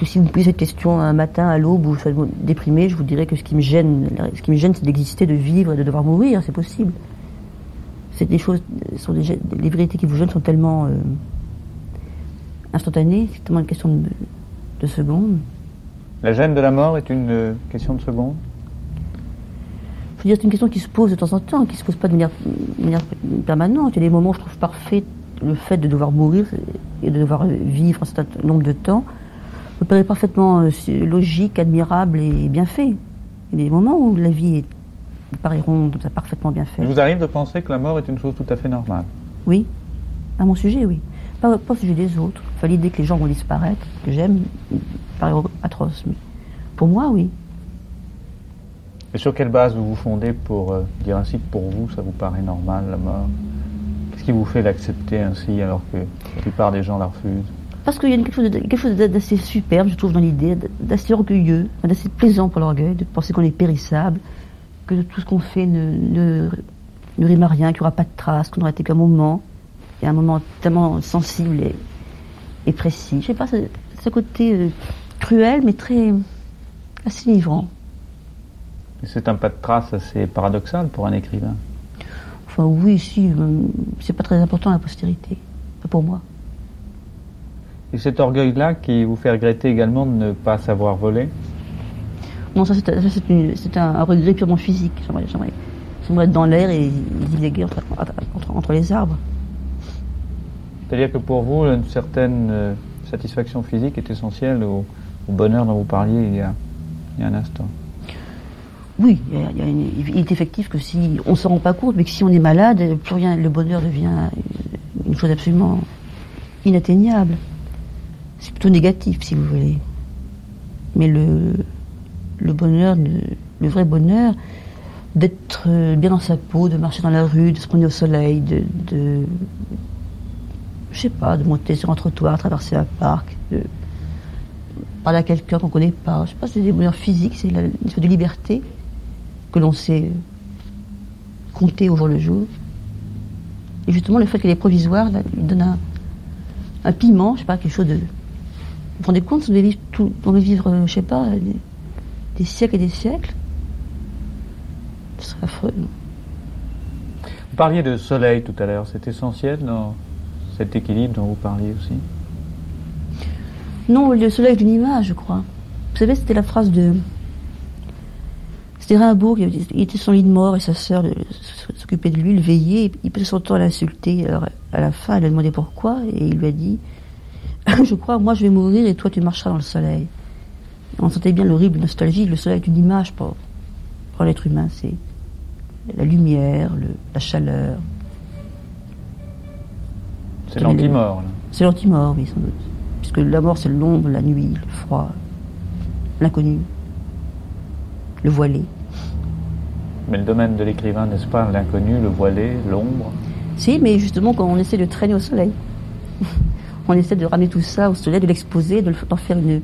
que si vous me posez cette question un matin à l'aube où je suis déprimé, je vous dirais que ce qui me gêne, ce qui me gêne, c'est d'exister, de vivre et de devoir mourir, c'est possible. C'est des choses, sont des, les vérités qui vous gênent sont tellement euh, instantanées, c'est tellement une question de, de secondes.
La gêne de la mort est une euh, question de seconde
Je veux dire, c'est une question qui se pose de temps en temps, qui se pose pas de manière, de manière permanente. Il y a des moments où je trouve parfait le fait de devoir mourir et de devoir vivre un certain nombre de temps me paraît parfaitement euh, logique, admirable et bien fait. Il y a des moments où la vie est, me paraît ronde, parfaitement bien
Il
fait.
vous arrive de penser que la mort est une chose tout à fait normale
Oui, à mon sujet, oui. Pas, pas au sujet des autres. Enfin, l'idée que les gens vont disparaître, que j'aime, me paraît atroce. Mais pour moi, oui.
Et sur quelle base vous vous fondez pour euh, dire ainsi que pour vous, ça vous paraît normal, la mort? Qu'est-ce qui vous fait l'accepter ainsi alors que la plupart des gens la refusent?
Parce qu'il y a quelque chose de- quelque chose d'assez superbe, je trouve, dans l'idée, d'assez orgueilleux, d'assez plaisant pour l'orgueil, de penser qu'on est périssable, que tout ce qu'on fait ne, ne, ne rime à rien, qu'il n'y aura pas de traces, qu'on n'aura été qu'un moment, et un moment tellement sensible et, et précis. Je sais pas, ce côté euh, cruel, mais très assez livrant.
C'est un pas de trace assez paradoxal pour un écrivain.
Enfin, oui, si, euh, c'est pas très important la postérité, pas pour moi.
Et cet orgueil-là qui vous fait regretter également de ne pas savoir voler
Non, ça c'est un, un regret purement physique. J'aimerais, être dans l'air et divaguer entre, entre, entre les arbres.
C'est-à-dire que pour vous, une certaine euh, satisfaction physique est essentielle au, au bonheur dont vous parliez il y a, il y a un instant.
Oui, il, y a- il y a une- il est effectif que si on ne se rend pas compte, mais que si on est malade, plus rien, le bonheur devient une chose absolument inatteignable. C'est plutôt négatif, si vous voulez. Mais le, le bonheur, le vrai bonheur, d'être euh, bien dans sa peau, de marcher dans la rue, de se promener au soleil, de, je sais pas, de monter sur un trottoir, traverser un parc, de parler à quelqu'un qu'on connaît pas. Je sais pas, c'est des bonheurs physiques, c'est une espèce de liberté que l'on sait compter au jour le jour. Et justement, le fait qu'elle est provisoire, là, lui donne un, un piment, je sais pas, quelque chose de. Vous vous rendez compte, on devait vivre, tout, on devait vivre euh, je sais pas, des, des siècles et des siècles Ce serait affreux. non
Vous parliez de soleil tout à l'heure, c'est essentiel dans cet équilibre dont vous parliez aussi?
Non, le soleil est une image, je crois. Vous savez, c'était la phrase de. C'était Rimbaud, qui avait dit- il était son lit de mort et sa sœur s'occupait de lui, le veillait. Il passait son temps à l'insulter. Alors, à la fin, elle lui a demandé pourquoi et il lui a dit Je crois, moi je vais mourir et toi tu marcheras dans le soleil. On sentait bien l'horrible nostalgie. Le soleil est une image pour, pour l'être humain. C'est la lumière, le- la chaleur.
C'est l'anti-mort. là.
C'est l'anti-mort, oui, sans doute. Puisque la mort, c'est l'ombre, la nuit, le froid, l'inconnu. le voilé.
Mais le domaine de l'écrivain, n'est-ce pas L'inconnu, le voilé, l'ombre?
Si, mais justement, quand on essaie de traîner au soleil, on essaie de ramener tout ça au soleil, de l'exposer, de le- d'en faire une,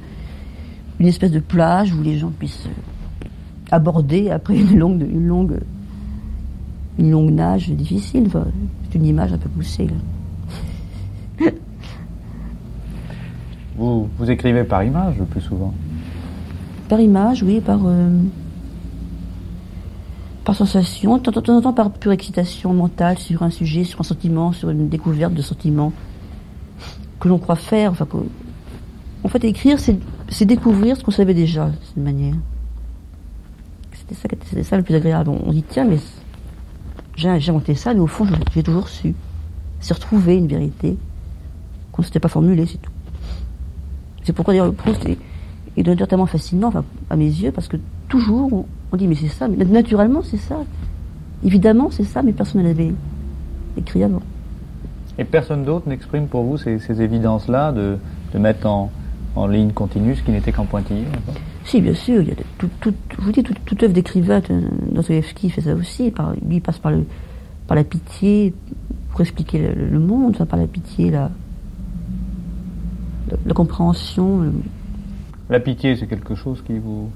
une espèce de plage où les gens puissent euh, aborder après une longue, une longue, une longue nage difficile. Enfin, c'est une image un peu poussée. Là.
vous, vous écrivez par image le plus souvent.
Par image, oui, par, euh, par sensation, de de temps en temps par pure excitation mentale sur un sujet, sur un sentiment, sur une découverte de sentiments que l'on croit faire. En fait, écrire, c'est découvrir ce qu'on savait déjà, cette manière. C'était ça, ça le plus agréable. On, dit, tiens, mais j'ai inventé ça, mais au fond, j'ai toujours su. C'est retrouver une vérité qu'on ne s'était pas formulée, c'est tout. C'est pourquoi d'ailleurs le Proust est, est d'un tellement fascinant, à mes yeux, parce que toujours on, on dit mais c'est ça, mais naturellement c'est ça. Évidemment c'est ça, mais personne ne l'avait écrit avant.
Et personne d'autre n'exprime pour vous ces, ces évidences-là de, de mettre en, en ligne continue ce qui n'était qu'en pointillé
Si, bien sûr, il y a de- tout, tout, je vous dis, toute, toute œuvre d'écrivain, euh, Dostoevsky fait ça aussi. Par, lui, il passe par, le, par la pitié pour expliquer le, le monde, par la pitié, la, la, la compréhension.
La pitié, c'est quelque chose qui vous,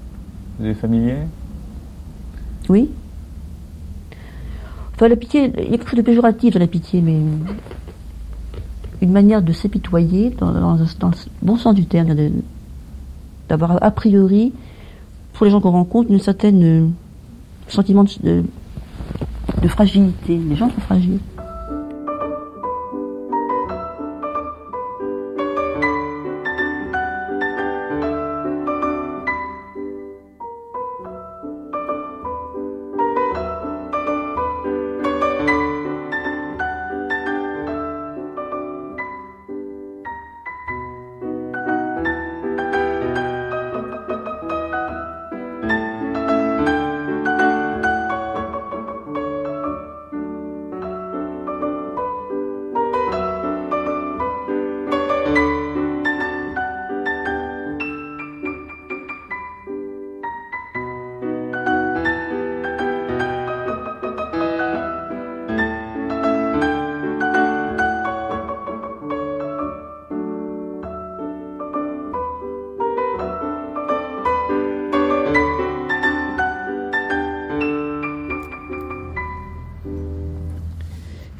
vous est familier?
Oui. Enfin, la pitié, il y a quelque chose de péjoratif dans la pitié, mais une manière de s'épitoyer, dans, le bon sens du terme, d'avoir a priori, pour les gens qu'on rencontre, une certaine euh, sentiment de, de, de fragilité. Les gens sont fragiles.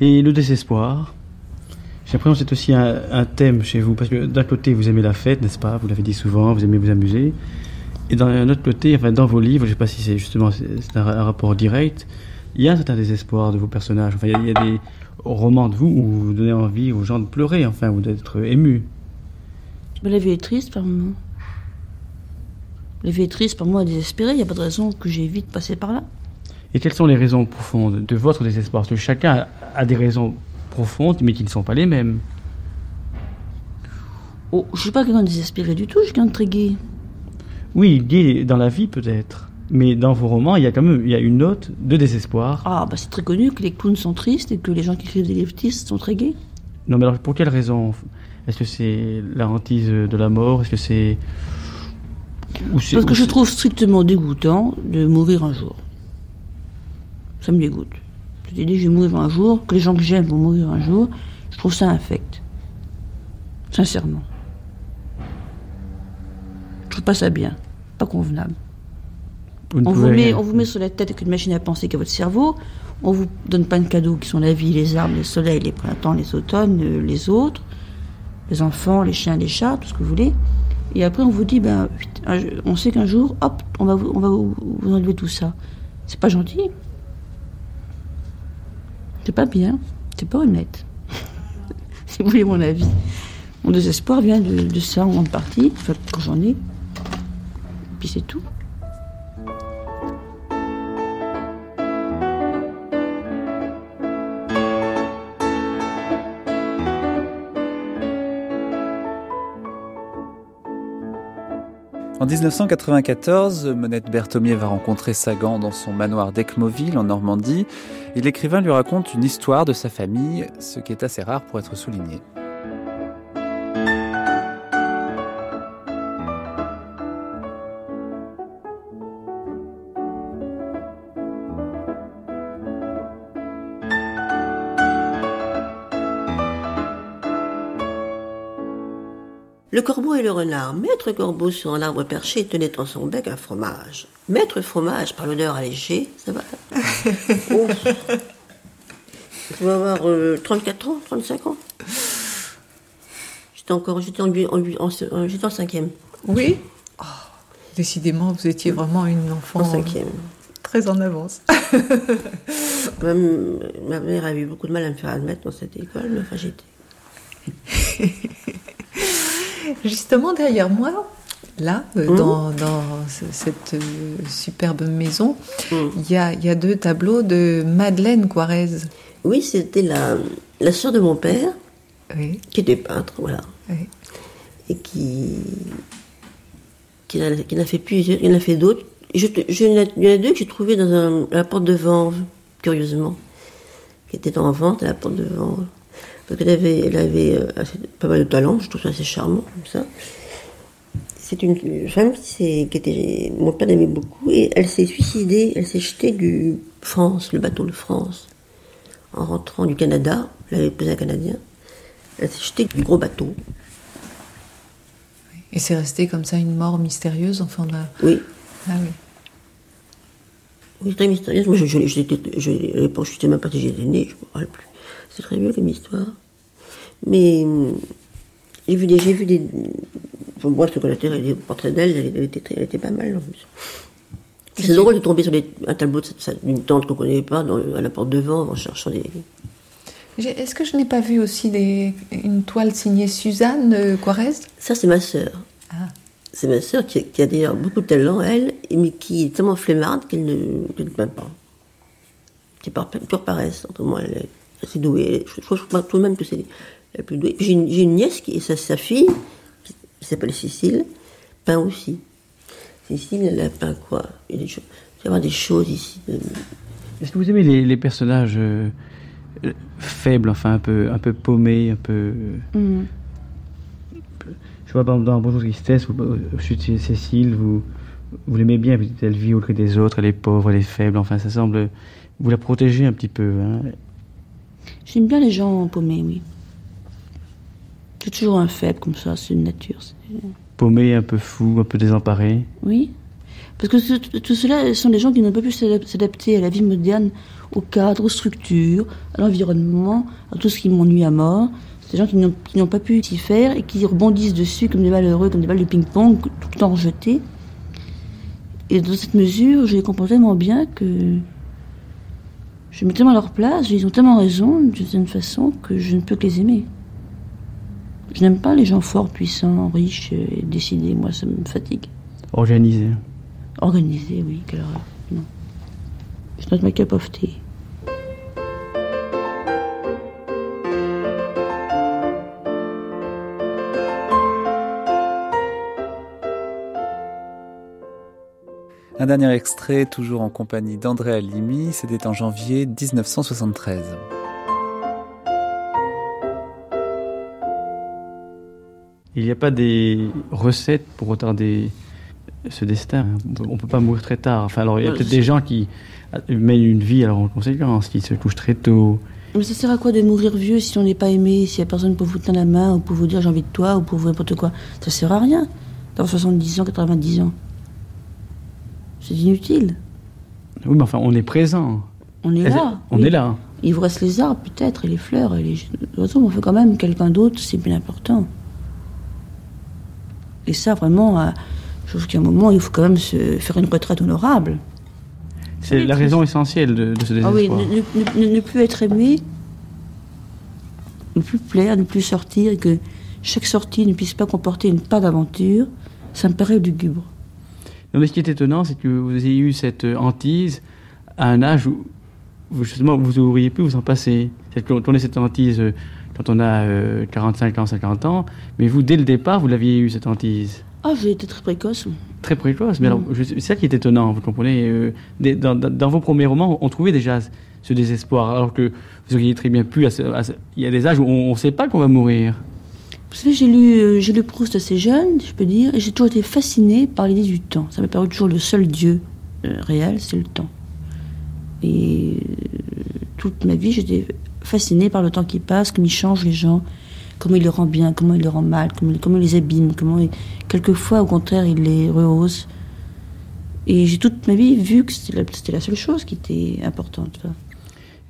Et le désespoir. J'ai l'impression que c'est aussi un, un thème chez vous, parce que d'un côté, vous aimez la fête, n'est-ce pas? Vous l'avez dit souvent, vous aimez vous amuser. Et d'un autre côté, enfin, dans vos livres, je ne sais pas si c'est justement c'est un, un rapport direct, il y a un certain désespoir de vos personnages. Enfin, il y a, il y a des romans de vous où vous donnez envie aux gens de pleurer, enfin, ou d'être émus.
Mais la vie est triste par moment. La vie est triste par moi, désespérée. Il n'y a pas de raison que j'évite de passer par là.
Et quelles sont les raisons profondes de votre désespoir? Parce que chacun a, a des raisons profondes, mais qui ne sont pas les mêmes.
Oh, je suis pas quelqu'un de désespéré du tout, je suis quelqu'un de très gai.
Oui, gai dans la vie peut-être, mais dans vos romans, il y a quand même il y a une note de désespoir.
Ah, bah c'est très connu que les clowns sont tristes et que les gens qui écrivent des livres tristes sont très gays.
Non, mais alors pour quelle raison? Est-ce que c'est la hantise de la mort? Est-ce que c'est
Parce que je trouve strictement dégoûtant de mourir un jour. Ça me dégoûte. Cette idée, je vais mourir un jour, que les gens que j'aime vont mourir un jour, je trouve ça infect. Sincèrement. Je trouve pas ça bien. Pas convenable.
vous
On vous, met,
rien-
on vous met sur la tête avec une machine à penser qu'à votre cerveau. On vous donne plein de cadeaux qui sont la vie, les arbres, les soleils, les printemps, les automnes, euh, les autres, les enfants, les chiens, les chats, tout ce que vous voulez. Et après, on vous dit, ben, on sait qu'un jour, hop, on va, vous, on va vous, vous enlever tout ça. C'est pas gentil. C'est pas bien. C'est pas honnête. si vous voulez mon avis. Mon désespoir vient de, de ça en grande partie, enfin, quand j'en ai. Puis c'est tout.
En 1994, Monette Berthomier va rencontrer Sagan dans son manoir d'Ecmoville en Normandie et l'écrivain lui raconte une histoire de sa famille, ce qui est assez rare pour être souligné.
Le corbeau et le renard. Maître corbeau sur un arbre perché tenait en son bec un fromage. Maître fromage, par l'odeur alléchée, ça va. Oh. Je dois avoir euh, 34 ans, 35 ans. J'étais encore, j'étais en, huit- en, huit- en, en- j'étais en cinquième.
Oui? Oh, Décidément, vous étiez vraiment une enfant
En cinquième.
très en avance.
Ma, ma mère avait eu beaucoup de mal à me faire admettre dans cette école, mais enfin j'étais.
Justement, derrière moi, là, euh,
Mhm.
dans, dans ce- cette euh, superbe maison,
Mhm.
il y, a, il y a deux tableaux de Madeleine Quarez.
Oui, c'était la, la sœur de mon père,
Oui,
qui était peintre, voilà.
oui.
et qui qui en a, qui en a fait plusieurs, il en a fait d'autres. Et Je, je- il y en a- deux que j'ai trouvés dans un, à la porte de Vanves, curieusement, qui étaient en vente à la porte de Vanves. Avait, elle avait assez- pas mal de talent, je trouve ça assez charmant comme ça. C'est une femme qui, était, mon père l'aimait beaucoup, et elle s'est suicidée, elle s'est jetée du France, le bateau de France, en rentrant du Canada, elle avait épousé un Canadien, elle s'est jetée du gros bateau.
Et c'est resté comme ça une mort mystérieuse, enfin a...
Oui,
Ah oui.
Oui, très mystérieuse. Moi, je, je, j'étais- je, à l'époque, je ne sais même pas si j'étais née, je ne me rappelle plus. C'est très vieux comme histoire. Mais j'ai vu des. J'ai vu des moi, ce a fait, des portraits d'elle, elle, elle était, elle était pas mal en plus. C'est drôle de tomber sur des- un tableau d'une tante qu'on ne connaît pas dans, à la porte de vent en cherchant des.
Est-ce que je n'ai pas vu aussi des, une toile signée Suzanne euh, Quarez?
Ça, c'est ma sœur.
Ah.
C'est ma sœur qui, qui a d'ailleurs beaucoup de talent, elle, mais qui est tellement flemmarde qu'elle ne, qu'elle ne peint pas. C'est par pure paresse. Autrement, elle est assez douée. Je, je, je trouve même que c'est J'ai une, j'ai une nièce qui, et sa, sa fille, qui, qui s'appelle Cécile, peint aussi. Cécile, elle a peint quoi? Il y a des choses- il y a des choses ici. de-
Est-ce que vous aimez les, les personnages euh, euh, faibles, enfin un peu, un peu paumés, un peu.
Mhm.
Je vois dans Bonjour Tristesse, vous, euh, je suis Cécile, vous, vous l'aimez bien, elle vit au gré des autres, elle est pauvre, elle est faible, enfin ça semble. Vous la protégez un petit peu. Hein.
J'aime bien les gens paumés, oui. C'est toujours un faible comme ça, c'est une nature.
Paumé, un peu fou, un peu désemparé.
Oui. Parce que ce- tout cela sont des gens qui n'ont pas pu s'adap- s'adapter à la vie moderne, au cadre, aux structures, à l'environnement, à tout ce qui m'ennuie à mort. C'est des gens qui n'ont- pas pu s'y faire et qui rebondissent dessus comme des malheureux, comme des balles de ping-pong, tout le temps rejetés. Et dans cette mesure, je les comprends tellement bien que je me mets tellement à leur place, ils ont tellement raison, d'une certaine façon, que je ne peux que les aimer. Je n'aime pas les gens forts, puissants, riches et décidés. Moi, ça me fatigue.
Organisé.
Organisé, oui, quelle horreur. Non. It's not my cup of tea.
Un dernier extrait, toujours en compagnie d'André Alimi, c'était en janvier 1973.
Il n'y a pas des recettes pour retarder ce destin. On ne peut pas mourir très tard. Enfin, alors, il y a peut-être des gens qui mènent une vie alors en conséquence, qui se couchent très tôt.
Mais ça sert à quoi de mourir vieux si on n'est pas aimé, s'il n'y a personne pour vous tenir la main, ou pour vous dire j'ai envie de toi, ou pour vous n'importe quoi? Ça sert à rien d'avoir 70 ans, 90 ans. C'est inutile.
Oui, mais enfin, on est présent.
On est là.
On
oui.
est là?
Il vous reste les arbres peut-être, et les fleurs, et les oiseaux, mais on fait quand même quelqu'un d'autre, c'est bien important. Et ça, vraiment, euh, je trouve qu'à un moment, il faut quand même se faire une retraite honorable.
C'est
Oui,
la raison essentielle de, de ce
Ah oui,
désespoir.
ne, ne- ne- ne plus être aimé, ne plus plaire, ne plus sortir, et que chaque sortie ne puisse pas comporter une part d'aventure, ça me paraît lugubre.
Non, mais ce qui est étonnant, c'est que vous ayez eu cette euh, hantise à un âge où, justement vous auriez pu vous en passer. On a cette hantise euh, quand on a euh, 45 ans, 50 ans, mais vous, dès le départ, vous l'aviez eu, cette hantise?
Ah, j'ai été très précoce.
Très précoce. Mais
Mm.
alors, je- c'est ça qui est étonnant, vous comprenez. euh, des- dans, vos premiers romans, on trouvait déjà ce désespoir, alors que vous auriez très bien pu. à ce- à ce- il y a des âges où on ne sait pas qu'on va mourir.
Vous savez, j'ai lu, euh, j'ai lu Proust assez jeune, je peux dire, et j'ai toujours été fascinée par l'idée du temps. Ça m'a paru toujours le seul Dieu euh, réel, c'est le temps. Et euh, toute ma vie, j'étais fascinée par le temps qui passe, comme il change les gens, comment il les rend bien, comment il les rend mal, comment, comment il les abîme, comment il- quelquefois au contraire il les rehausse. Et j'ai toute ma vie vu que c'était la, seule chose qui était importante.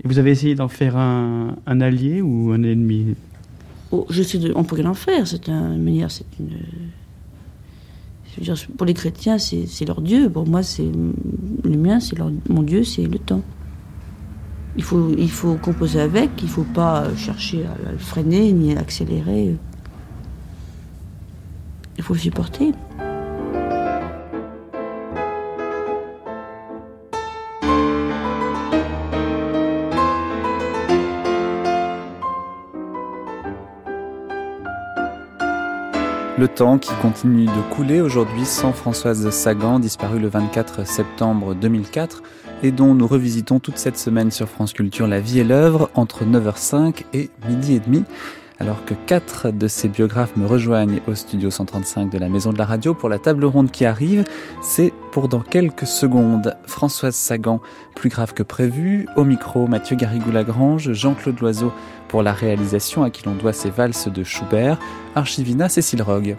Et vous avez essayé d'en faire un, un allié ou un ennemi?
Oh, je sais, de- on pourrait l'en faire. C'est un, une manière, c'est une. dire, pour les chrétiens, c'est c'est leur Dieu. Pour moi, c'est le mien, c'est leur- mon Dieu, c'est le temps. Il faut, composer avec. Il faut pas chercher à, à le freiner ni à l'accélérer. Il faut le supporter.
Le temps qui continue de couler aujourd'hui sans Françoise Sagan, disparue le 24 septembre 2004, et dont nous revisitons toute cette semaine sur France Culture La vie et l'œuvre entre 9h05 et midi et demi. Alors que quatre de ces biographes me rejoignent au studio 135 de la Maison de la Radio pour la table ronde qui arrive, c'est pour dans quelques secondes. Françoise Sagan, plus grave que prévu, au micro Mathieu Garrigou-Lagrange, Jean-Claude Loiseau pour la réalisation à qui l'on doit ces valses de Schubert, Archivina Cécile Rogue.